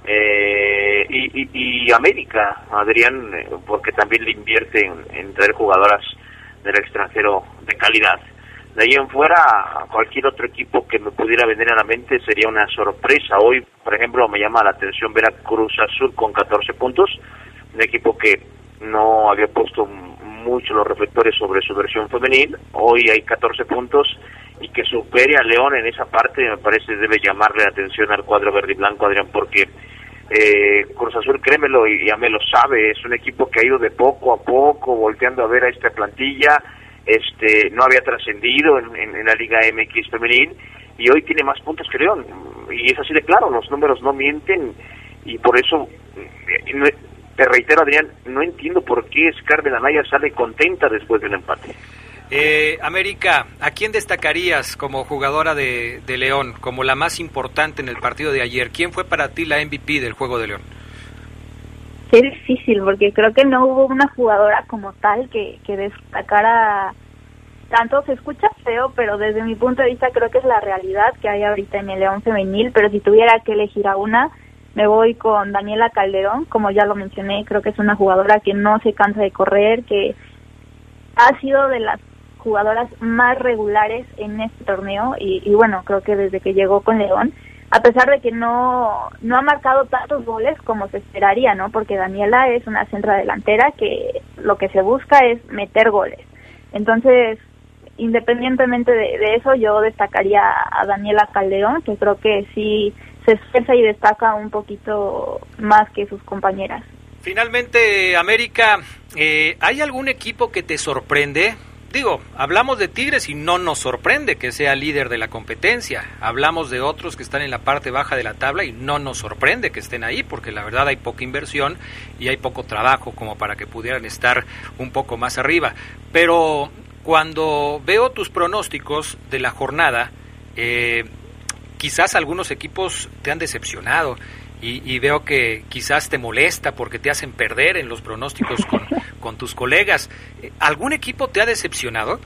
Eh, y, América, Adrián, eh, porque también le invierte en, en traer jugadoras del extranjero de calidad. De ahí en fuera, cualquier otro equipo que me pudiera venir a la mente sería una sorpresa. Hoy, por ejemplo, me llama la atención ver a Cruz Azul con 14 puntos, un equipo que no había puesto mucho los reflectores sobre su versión femenil. Hoy hay 14 puntos y que supere a León en esa parte me parece debe llamarle la atención al cuadro verde y blanco, Adrián, porque eh, Cruz Azul, créemelo, y ya me lo sabe, es un equipo que ha ido de poco a poco volteando a ver a esta plantilla, este no había trascendido en, la Liga MX femenil y hoy tiene más puntos que León y es así de claro, los números no mienten y por eso eh, te reitero Adrián, no entiendo por qué Scarmen Anaya sale contenta después del empate. Eh, América, ¿a quién destacarías como jugadora de, León, como la más importante en el partido de ayer? ¿Quién fue para ti la MVP del juego de León? Qué difícil, porque creo que no hubo una jugadora como tal que, que destacara tanto. Se escucha feo, pero desde mi punto de vista creo que es la realidad que hay ahorita en el León femenil. Pero si tuviera que elegir a una, me voy con Daniela Calderón, como ya lo mencioné, creo que es una jugadora que no se cansa de correr, que ha sido de las jugadoras más regulares en este torneo y, bueno, creo que desde que llegó con León, a pesar de que no, no ha marcado tantos goles como se esperaría, ¿no? Porque Daniela es una centra delantera que lo que se busca es meter goles. Entonces, independientemente de, de eso, yo destacaría a Daniela Calderón, que creo que sí se esfuerza y destaca un poquito más que sus compañeras. Finalmente, América, eh, ¿hay algún equipo que te sorprende? Digo, hablamos de Tigres y no nos sorprende que sea líder de la competencia. Hablamos de otros que están en la parte baja de la tabla y no nos sorprende que estén ahí porque la verdad hay poca inversión y hay poco trabajo como para que pudieran estar un poco más arriba. Pero cuando veo tus pronósticos de la jornada, eh, quizás algunos equipos te han decepcionado. Y, y, veo que quizás te molesta porque te hacen perder en los pronósticos con, con tus colegas. ¿Algún equipo te ha decepcionado?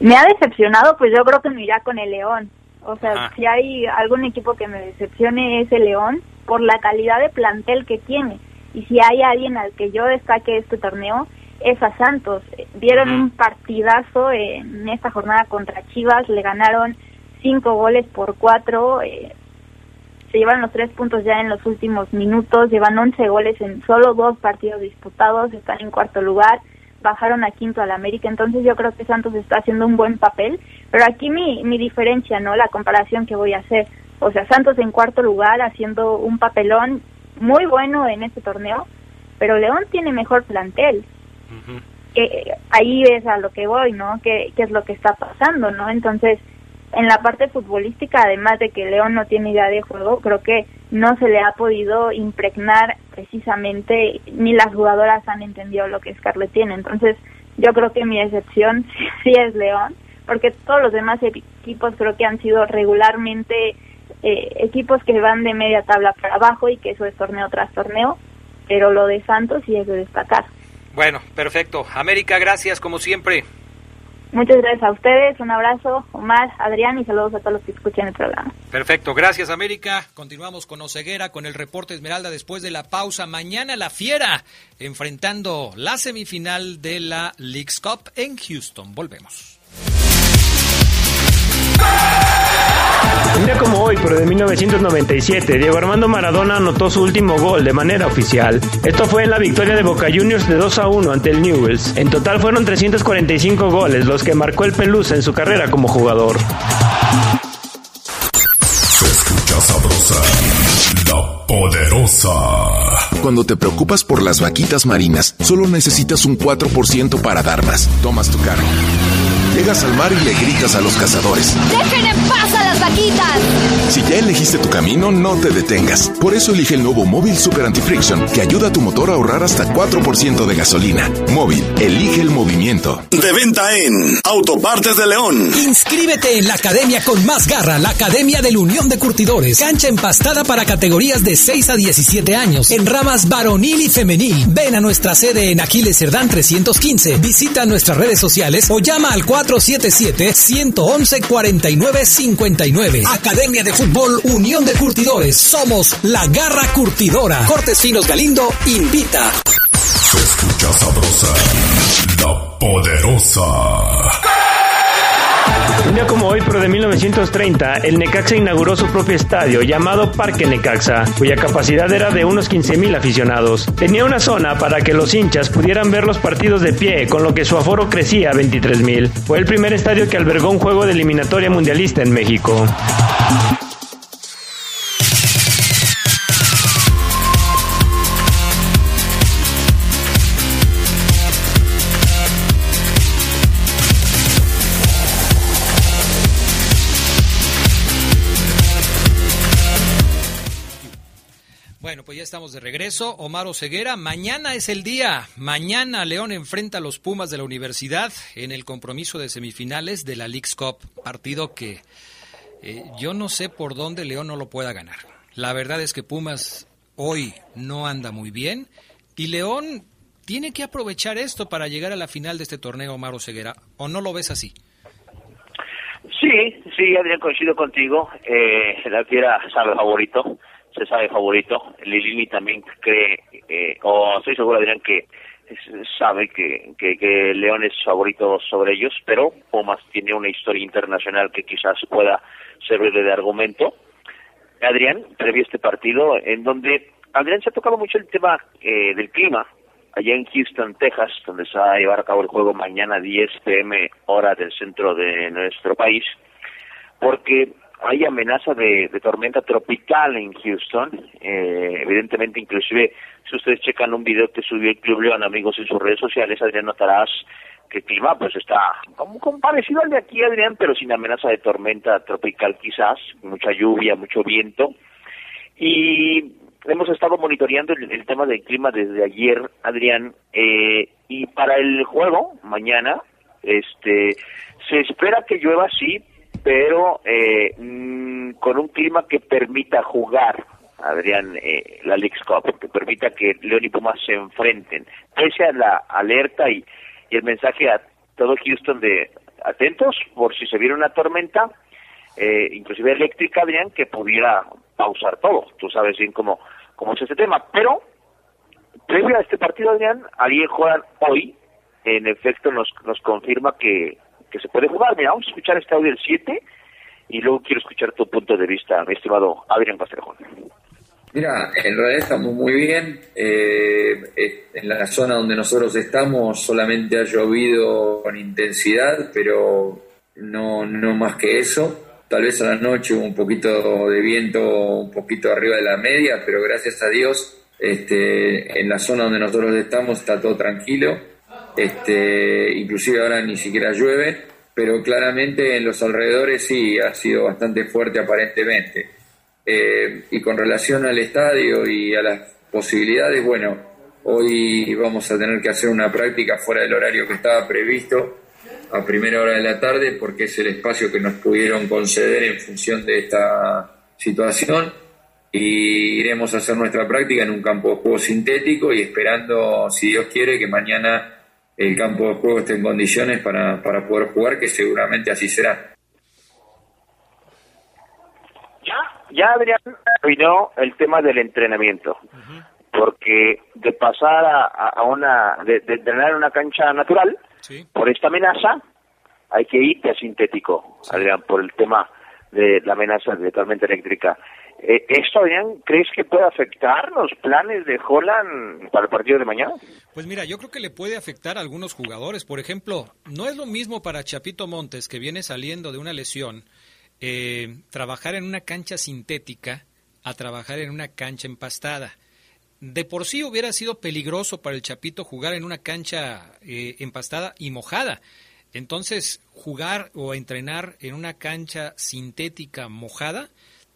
Me ha decepcionado, pues yo creo que me irá con el León. O sea, si hay algún equipo que me decepcione es el León por la calidad de plantel que tiene. Y si hay alguien al que yo destaque este torneo, es a Santos. Dieron un partidazo en esta jornada contra Chivas, le ganaron cinco goles por cuatro. Eh, se llevan los tres puntos ya en los últimos minutos, llevan 11 goles en solo dos partidos disputados, están en cuarto lugar, bajaron a quinto al América, entonces yo creo que Santos está haciendo un buen papel, pero aquí mi, mi diferencia, ¿no? La comparación que voy a hacer, o sea, Santos en cuarto lugar haciendo un papelón muy bueno en este torneo, pero León tiene mejor plantel. Uh -huh. eh, ahí es a lo que voy, ¿no? ¿Qué, ¿Qué es lo que está pasando, no? Entonces, en la parte futbolística, además de que León no tiene idea de juego, creo que no se le ha podido impregnar precisamente, ni las jugadoras han entendido lo que Scarlett tiene. Entonces, yo creo que mi excepción sí es León, porque todos los demás equipos creo que han sido regularmente eh, equipos que van de media tabla para abajo y que eso es torneo tras torneo, pero lo de Santos sí es de destacar. Bueno, perfecto. América, gracias como siempre. Muchas gracias a ustedes, un abrazo, Omar, Adrián y saludos a todos los que escuchan el programa. Perfecto, gracias América. Continuamos con Oceguera, con el reporte Esmeralda después de la pausa. Mañana la Fiera enfrentando la semifinal de la League's Cup en Houston. Volvemos. Un día como hoy, pero de 1997, Diego Armando Maradona anotó su último gol de manera oficial. Esto fue en la victoria de Boca Juniors de 2 a 1 ante el Newells. En total fueron 345 goles los que marcó el Pelusa en su carrera como jugador. Se escucha sabrosa, la poderosa. Cuando te preocupas por las vaquitas marinas, solo necesitas un 4% para dar más. Tomas tu cargo. Llegas al mar y le gritas a los cazadores. ¡Dejen en paz a las vaquitas! Si ya elegiste tu camino, no te detengas. Por eso elige el nuevo Móvil Super Anti-Friction, que ayuda a tu motor a ahorrar hasta 4% de gasolina. Móvil, elige el movimiento. De venta en Autopartes de León. Inscríbete en la academia con más garra, la Academia de la Unión de Curtidores. Cancha empastada para categorías de 6 a 17 años, en ramas varonil y femenil. Ven a nuestra sede en Aquiles Cerdán 315. Visita nuestras redes sociales o llama al 477-111-4959. Academia de Fútbol Unión de Curtidores. Somos la garra curtidora. Cortes Finos Galindo invita. Se escucha sabrosa, la poderosa. Un día como hoy, pero de 1930, el Necaxa inauguró su propio estadio llamado Parque Necaxa, cuya capacidad era de unos 15.000 aficionados. Tenía una zona para que los hinchas pudieran ver los partidos de pie, con lo que su aforo crecía a 23.000. Fue el primer estadio que albergó un juego de eliminatoria mundialista en México. Bueno, pues ya estamos de regreso. Omar Ceguera, mañana es el día. Mañana León enfrenta a los Pumas de la Universidad en el compromiso de semifinales de la League's Cup. Partido que eh, yo no sé por dónde León no lo pueda ganar. La verdad es que Pumas hoy no anda muy bien y León tiene que aprovechar esto para llegar a la final de este torneo, Omar Ceguera. ¿O no lo ves así? Sí, sí, Adrián, coincido contigo. Eh, la sabe favorito se sabe favorito. Lilini también cree, eh, o estoy seguro, Adrián, que sabe que, que, que, León es favorito sobre ellos, pero Pumas tiene una historia internacional que quizás pueda servirle de argumento. Adrián, previo este partido, en donde Adrián se ha tocado mucho el tema eh, del clima, allá en Houston, Texas, donde se va a llevar a cabo el juego mañana 10 pm hora del centro de nuestro país, porque hay amenaza de, tormenta tropical en Houston. Eh, evidentemente, inclusive, si ustedes checan un video que subió el Club León, amigos, en sus redes sociales, Adrián, notarás que el clima pues está como, parecido al de aquí, Adrián, pero sin amenaza de tormenta tropical quizás, mucha lluvia, mucho viento. Y hemos estado monitoreando el, tema del clima desde ayer, Adrián, eh, y para el juego, mañana, este se espera que llueva, sí, pero eh, mm, con un clima que permita jugar, Adrián, eh, la League's Cup, que permita que León y Pumas se enfrenten, pese a la alerta y, el mensaje a todo Houston de atentos por si se viene una tormenta, eh, inclusive eléctrica, Adrián, que pudiera pausar todo. Tú sabes bien cómo, cómo es este tema. Pero, previo a este partido, Adrián, alguien juega hoy, en efecto nos, nos confirma que que se puede jugar. Mira, vamos a escuchar este audio del 7 y luego quiero escuchar tu punto de vista, mi estimado Adrián Castrejón. Mira, en realidad estamos muy bien. Eh, en la zona donde nosotros estamos solamente ha llovido con intensidad, pero no, no más que eso. Tal vez a la noche hubo un poquito de viento, un poquito arriba de la media, pero gracias a Dios, este, en la zona donde nosotros estamos está todo tranquilo este, inclusive ahora ni siquiera llueve, pero claramente en los alrededores sí ha sido bastante fuerte aparentemente. Eh, y con relación al estadio y a las posibilidades, bueno, hoy vamos a tener que hacer una práctica fuera del horario que estaba previsto a primera hora de la tarde porque es el espacio que nos pudieron conceder en función de esta situación y iremos a hacer nuestra práctica en un campo de juego sintético y esperando, si Dios quiere, que mañana el campo de juego esté en condiciones para, para poder jugar, que seguramente así será. Ya, ya Adrián terminó el tema del entrenamiento, porque de pasar a, a una, de, de entrenar en una cancha natural, por esta amenaza, hay que irte a sintético, Adrián, por el tema de la amenaza de tormenta eléctrica. Eh, ¿Esto, Adrián, crees que puede afectar los planes de Holland para el partido de mañana? Pues mira, yo creo que le puede afectar a algunos jugadores. Por ejemplo, no es lo mismo para Chapito Montes, que viene saliendo de una lesión, eh, trabajar en una cancha sintética a trabajar en una cancha empastada. De por sí hubiera sido peligroso para el Chapito jugar en una cancha eh, empastada y mojada. Entonces, jugar o entrenar en una cancha sintética mojada,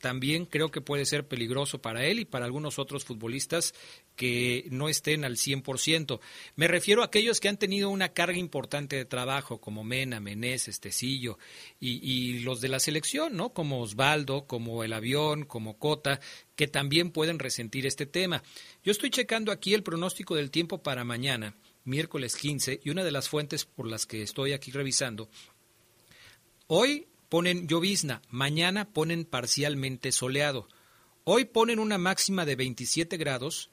también creo que puede ser peligroso para él y para algunos otros futbolistas que no estén al 100%. Me refiero a aquellos que han tenido una carga importante de trabajo, como Mena, Menés, Estecillo, y, y, los de la selección, ¿no? Como Osvaldo, como el avión, como Cota, que también pueden resentir este tema. Yo estoy checando aquí el pronóstico del tiempo para mañana, miércoles 15, y una de las fuentes por las que estoy aquí revisando, hoy ponen llovizna, mañana ponen parcialmente soleado. Hoy ponen una máxima de 27 grados,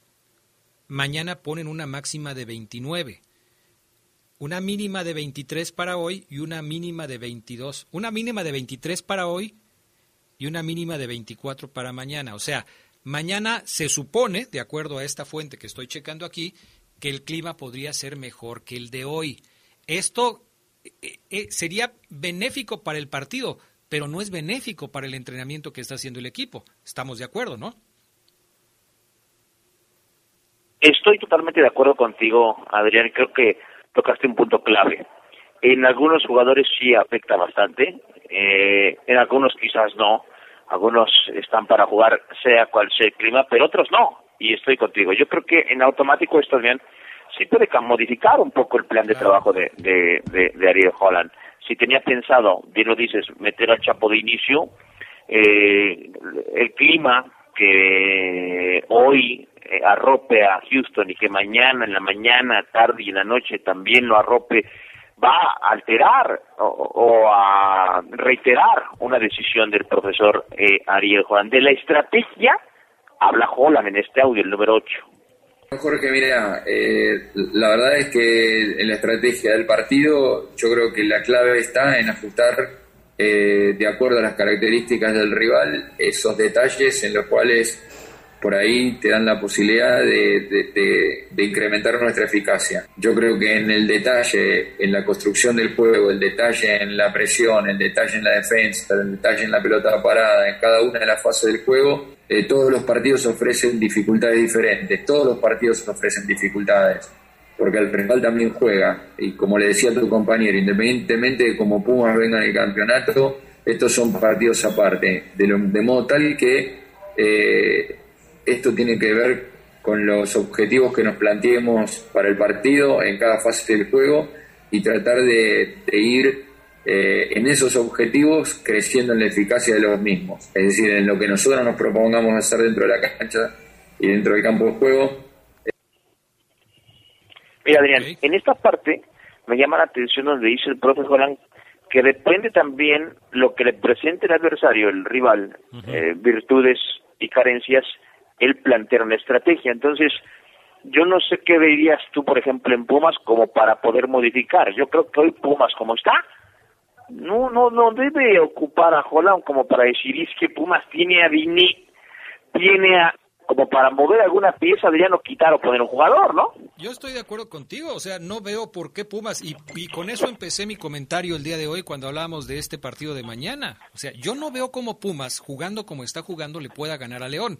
mañana ponen una máxima de 29. Una mínima de 23 para hoy y una mínima de 22. Una mínima de 23 para hoy y una mínima de 24 para mañana. O sea, mañana se supone, de acuerdo a esta fuente que estoy checando aquí, que el clima podría ser mejor que el de hoy. Esto eh, eh, sería benéfico para el partido, pero no es benéfico para el entrenamiento que está haciendo el equipo. Estamos de acuerdo, ¿no? Estoy totalmente de acuerdo contigo, Adrián. Creo que tocaste un punto clave. En algunos jugadores sí afecta bastante, eh, en algunos quizás no. Algunos están para jugar sea cual sea el clima, pero otros no. Y estoy contigo. Yo creo que en automático esto bien sí puede modificar un poco el plan de trabajo de, de, de, Ariel Holland. Si tenía pensado, bien lo dices, meter al Chapo de inicio, eh, el clima que hoy eh, arrope a Houston y que mañana, en la mañana, tarde y en la noche también lo arrope, va a alterar o, a reiterar una decisión del profesor eh, Ariel Holland. De la estrategia habla Holland en este audio, el número 8. Jorge, mira, eh, la verdad es que en la estrategia del partido yo creo que la clave está en ajustar eh, de acuerdo a las características del rival esos detalles en los cuales por ahí te dan la posibilidad de, incrementar nuestra eficacia. Yo creo que en el detalle, en la construcción del juego, el detalle en la presión, el detalle en la defensa, el detalle en la pelota parada, en cada una de las fases del juego, eh, todos los partidos ofrecen dificultades diferentes, todos los partidos ofrecen dificultades, porque el rival también juega, y como le decía a tu compañero, independientemente de cómo Pumas venga en el campeonato, estos son partidos aparte, de, de modo tal que eh, esto tiene que ver con los objetivos que nos planteemos para el partido en cada fase del juego y tratar de, ir eh, en esos objetivos creciendo en la eficacia de los mismos. Es decir, en lo que nosotros nos propongamos hacer dentro de la cancha y dentro del campo de juego. Mira, Adrián, en esta parte me llama la atención donde dice el profe Holland que depende también lo que le presente el adversario, el rival, eh, virtudes y carencias, él plantea una estrategia. Entonces, yo no sé qué verías tú, por ejemplo, en Pumas como para poder modificar. Yo creo que hoy Pumas, como está, no no no debe ocupar a Holland como para decir es que Pumas tiene a Vini, tiene a como para mover alguna pieza de ya no quitar o poner un jugador, ¿no? Yo estoy de acuerdo contigo, o sea, no veo por qué Pumas, y, y con eso empecé mi comentario el día de hoy cuando hablábamos de este partido de mañana. O sea, yo no veo cómo Pumas, jugando como está jugando, le pueda ganar a León.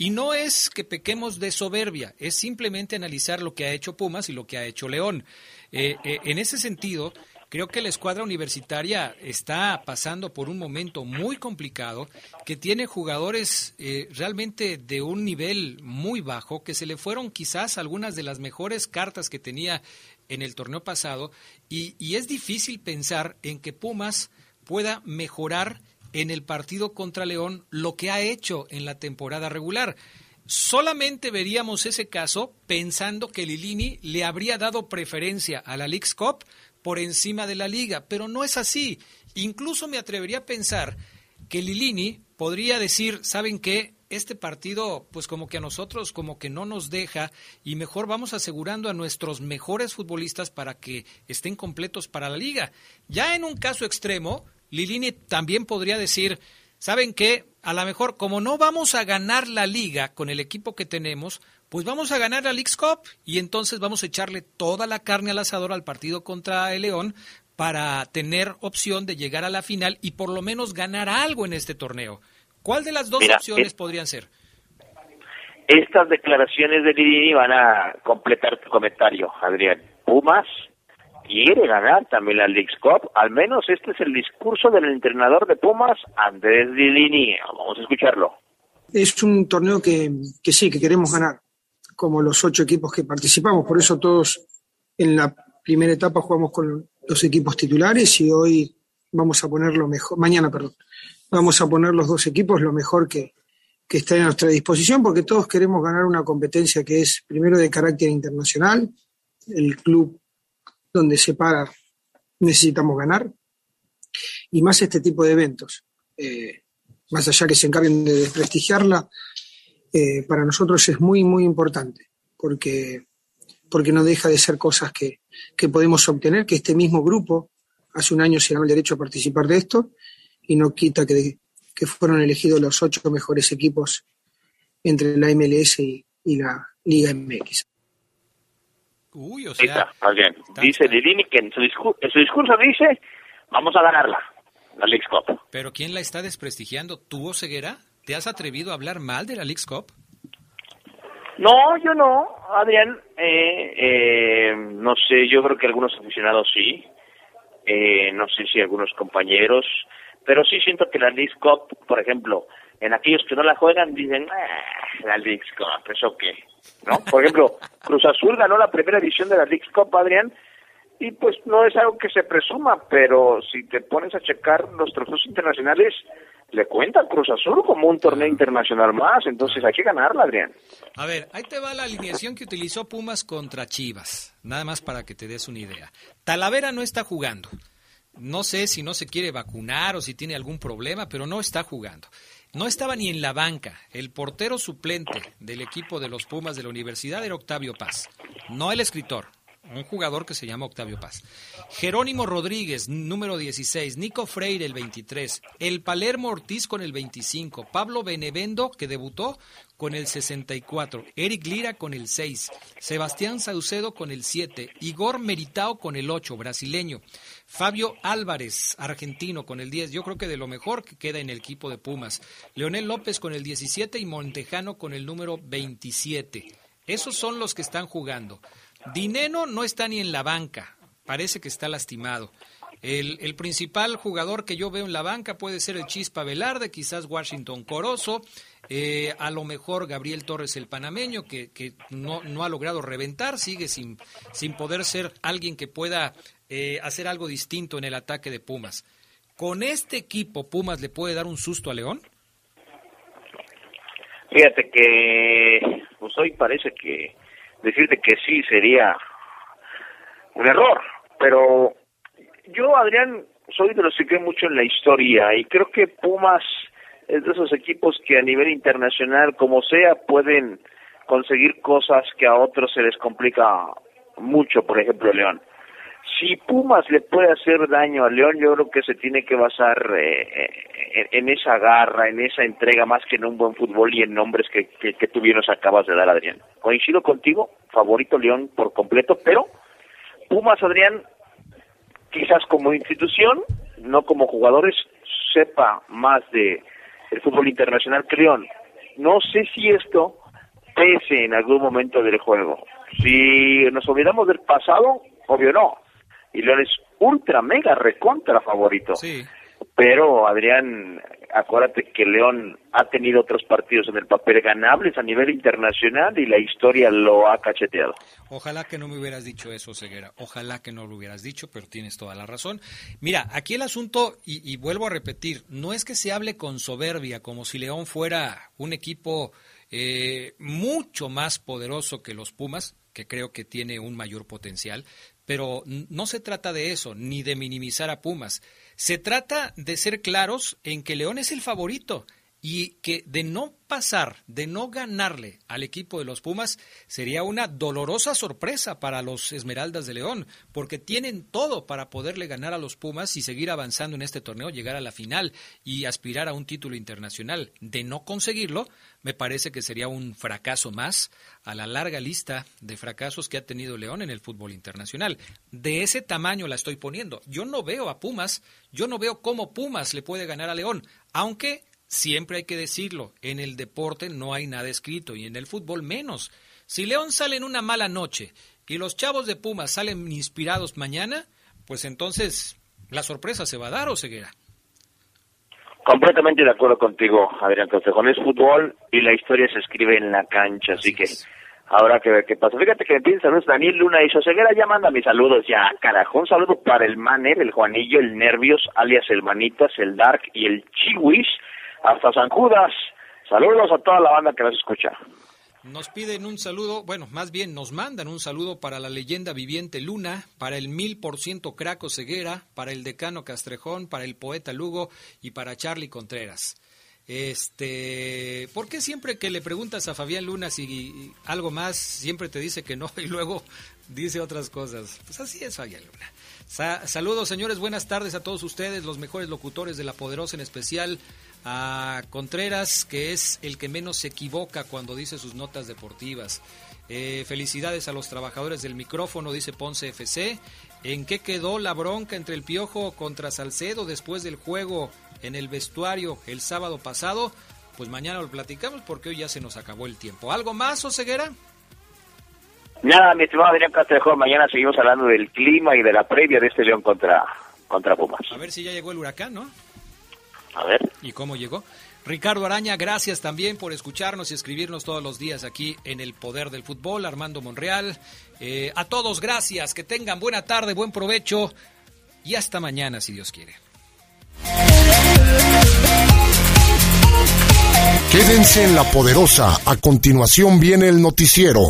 Y no es que pequemos de soberbia, es simplemente analizar lo que ha hecho Pumas y lo que ha hecho León. Eh, eh, en ese sentido, creo que la escuadra universitaria está pasando por un momento muy complicado, que tiene jugadores eh, realmente de un nivel muy bajo, que se le fueron quizás algunas de las mejores cartas que tenía en el torneo pasado, y, y es difícil pensar en que Pumas pueda mejorar en el partido contra León lo que ha hecho en la temporada regular. Solamente veríamos ese caso pensando que Lilini le habría dado preferencia a la League's Cup por encima de la liga, pero no es así. Incluso me atrevería a pensar que Lilini podría decir, ¿saben qué? Este partido, pues como que a nosotros como que no nos deja y mejor vamos asegurando a nuestros mejores futbolistas para que estén completos para la liga. Ya en un caso extremo, Lilini también podría decir, ¿saben qué? A lo mejor, como no vamos a ganar la liga con el equipo que tenemos, pues vamos a ganar la League's Cup y entonces vamos a echarle toda la carne al asador al partido contra el León para tener opción de llegar a la final y por lo menos ganar algo en este torneo. ¿Cuál de las dos opciones podrían ser? Estas declaraciones de Lilini van a completar tu comentario, Adrián. Pumas quiere ganar también la League Cup. Al menos este es el discurso del entrenador de Pumas, Andrés Lilini. Vamos a escucharlo. Es un torneo que, que sí, que queremos ganar, como los ocho equipos que participamos. Por eso todos en la primera etapa jugamos con los equipos titulares y hoy vamos a poner lo mejor, mañana, perdón, vamos a poner los dos equipos lo mejor que, que está a nuestra disposición, porque todos queremos ganar una competencia que es primero de carácter internacional, el club donde se para necesitamos ganar, y más este tipo de eventos. Eh, más allá que se encarguen de desprestigiarla, eh, para nosotros es muy, muy importante, porque, porque no deja de ser cosas que, que podemos obtener, que este mismo grupo hace un año se ganó el derecho a participar de esto, y no quita que, que fueron elegidos los ocho mejores equipos entre la MLS y, la Liga MX. Uy, o sea, está, bien. Dice Lilini que en su, en su discurso dice, vamos a ganarla, la League Cup. Pero ¿quién la está desprestigiando? ¿Tú, Ceguera? ¿Te has atrevido a hablar mal de la League Cup? No, yo no, Adrián. Eh, eh, no sé, yo creo que algunos aficionados sí. Eh, no sé si algunos compañeros pero sí siento que la League Cup, por ejemplo, en aquellos que no la juegan dicen, ah, la League Cup, ¿eso qué? ¿No? Por ejemplo, Cruz Azul ganó la primera edición de la League Cup, Adrián, y pues no es algo que se presuma, pero si te pones a checar los trofeos internacionales, le cuenta Cruz Azul como un torneo internacional más, entonces hay que ganarla, Adrián. A ver, ahí te va la alineación que utilizó Pumas contra Chivas, nada más para que te des una idea. Talavera no está jugando. No sé si no se quiere vacunar o si tiene algún problema, pero no está jugando. No estaba ni en la banca. El portero suplente del equipo de los Pumas de la universidad era Octavio Paz, no el escritor, un jugador que se llama Octavio Paz. Jerónimo Rodríguez, número 16, Nico Freire, el 23, el Palermo Ortiz con el 25, Pablo Benevendo, que debutó con el 64, Eric Lira con el 6, Sebastián Saucedo con el 7, Igor Meritao con el 8, brasileño, Fabio Álvarez, argentino, con el 10, yo creo que de lo mejor que queda en el equipo de Pumas, Leonel López con el 17 y Montejano con el número 27. Esos son los que están jugando. Dineno no está ni en la banca, parece que está lastimado. El, principal jugador que yo veo en la banca puede ser el Chispa Velarde, quizás Washington Corozo, eh, a lo mejor Gabriel Torres el panameño, que, no, no, ha logrado reventar, sigue sin, sin poder ser alguien que pueda eh, hacer algo distinto en el ataque de Pumas. ¿Con este equipo Pumas le puede dar un susto a León? Fíjate que pues hoy parece que decirte que sí sería un error, pero yo, Adrián, soy de los que creen mucho en la historia y creo que Pumas es de esos equipos que a nivel internacional, como sea, pueden conseguir cosas que a otros se les complica mucho, por ejemplo, León. Si Pumas le puede hacer daño a León, yo creo que se tiene que basar eh, en, esa garra, en esa entrega, más que en un buen fútbol y en nombres que, que, bien nos acabas de dar, Adrián. Coincido contigo, favorito León por completo, pero Pumas, Adrián, quizás como institución, no como jugadores, sepa más de el fútbol internacional que León. No sé si esto pese en algún momento del juego. Si nos olvidamos del pasado, obvio no. Y León es ultra, mega, recontra favorito. Sí. Pero, Adrián, acuérdate que León ha tenido otros partidos en el papel ganables a nivel internacional y la historia lo ha cacheteado. Ojalá que no me hubieras dicho eso, Ceguera. Ojalá que no lo hubieras dicho, pero tienes toda la razón. Mira, aquí el asunto, y, vuelvo a repetir, no es que se hable con soberbia, como si León fuera un equipo eh, mucho más poderoso que los Pumas, que creo que tiene un mayor potencial, pero no se trata de eso, ni de minimizar a Pumas. Se trata de ser claros en que León es el favorito y que de no pasar, de no ganarle al equipo de los Pumas, sería una dolorosa sorpresa para los Esmeraldas de León, porque tienen todo para poderle ganar a los Pumas y seguir avanzando en este torneo, llegar a la final y aspirar a un título internacional. De no conseguirlo, me parece que sería un fracaso más a la larga lista de fracasos que ha tenido León en el fútbol internacional. De ese tamaño la estoy poniendo. Yo no veo a Pumas, yo no veo cómo Pumas le puede ganar a León, aunque siempre hay que decirlo, en el deporte no hay nada escrito y en el fútbol menos. Si León sale en una mala noche y los chavos de Pumas salen inspirados mañana, pues entonces la sorpresa se va a dar o ceguera. Completamente de acuerdo contigo, Adrián Castejón. Es fútbol y la historia se escribe en la cancha, así, que habrá que ver qué pasa. Fíjate que me piden saludos Daniel Luna y Ceguera ya manda mis saludos ya, carajo. Un saludo para el Maner, el Juanillo, el Nervios, alias el Manitas, el Dark y el Chiwis, hasta San Judas. Saludos a toda la banda que nos escucha. Nos piden un saludo, bueno, más bien nos mandan un saludo para la leyenda viviente Luna, para el mil por ciento Craco Ceguera, para el decano Castrejón, para el poeta Lugo y para Charlie Contreras. Este, ¿por qué siempre que le preguntas a Fabián Luna si algo más, siempre te dice que no y luego dice otras cosas? Pues así es Fabián Luna. Saludos señores, buenas tardes a todos ustedes, los mejores locutores de La Poderosa en especial a Contreras, que es el que menos se equivoca cuando dice sus notas deportivas. Eh, felicidades a los trabajadores del micrófono, dice Ponce FC. ¿En qué quedó la bronca entre el Piojo contra Salcedo después del juego en el vestuario el sábado pasado? Pues mañana lo platicamos porque hoy ya se nos acabó el tiempo. ¿Algo más, Oseguera? Nada, mi estimado Adrián Castrejo, mañana seguimos hablando del clima y de la previa de este León contra, contra Pumas. A ver si ya llegó el huracán, ¿no? A ver. ¿Y cómo llegó? Ricardo Araña, gracias también por escucharnos y escribirnos todos los días aquí en El Poder del Fútbol. Armando Monreal. Eh, a todos, gracias. Que tengan buena tarde, buen provecho. Y hasta mañana, si Dios quiere. Quédense en La Poderosa. A continuación viene el noticiero.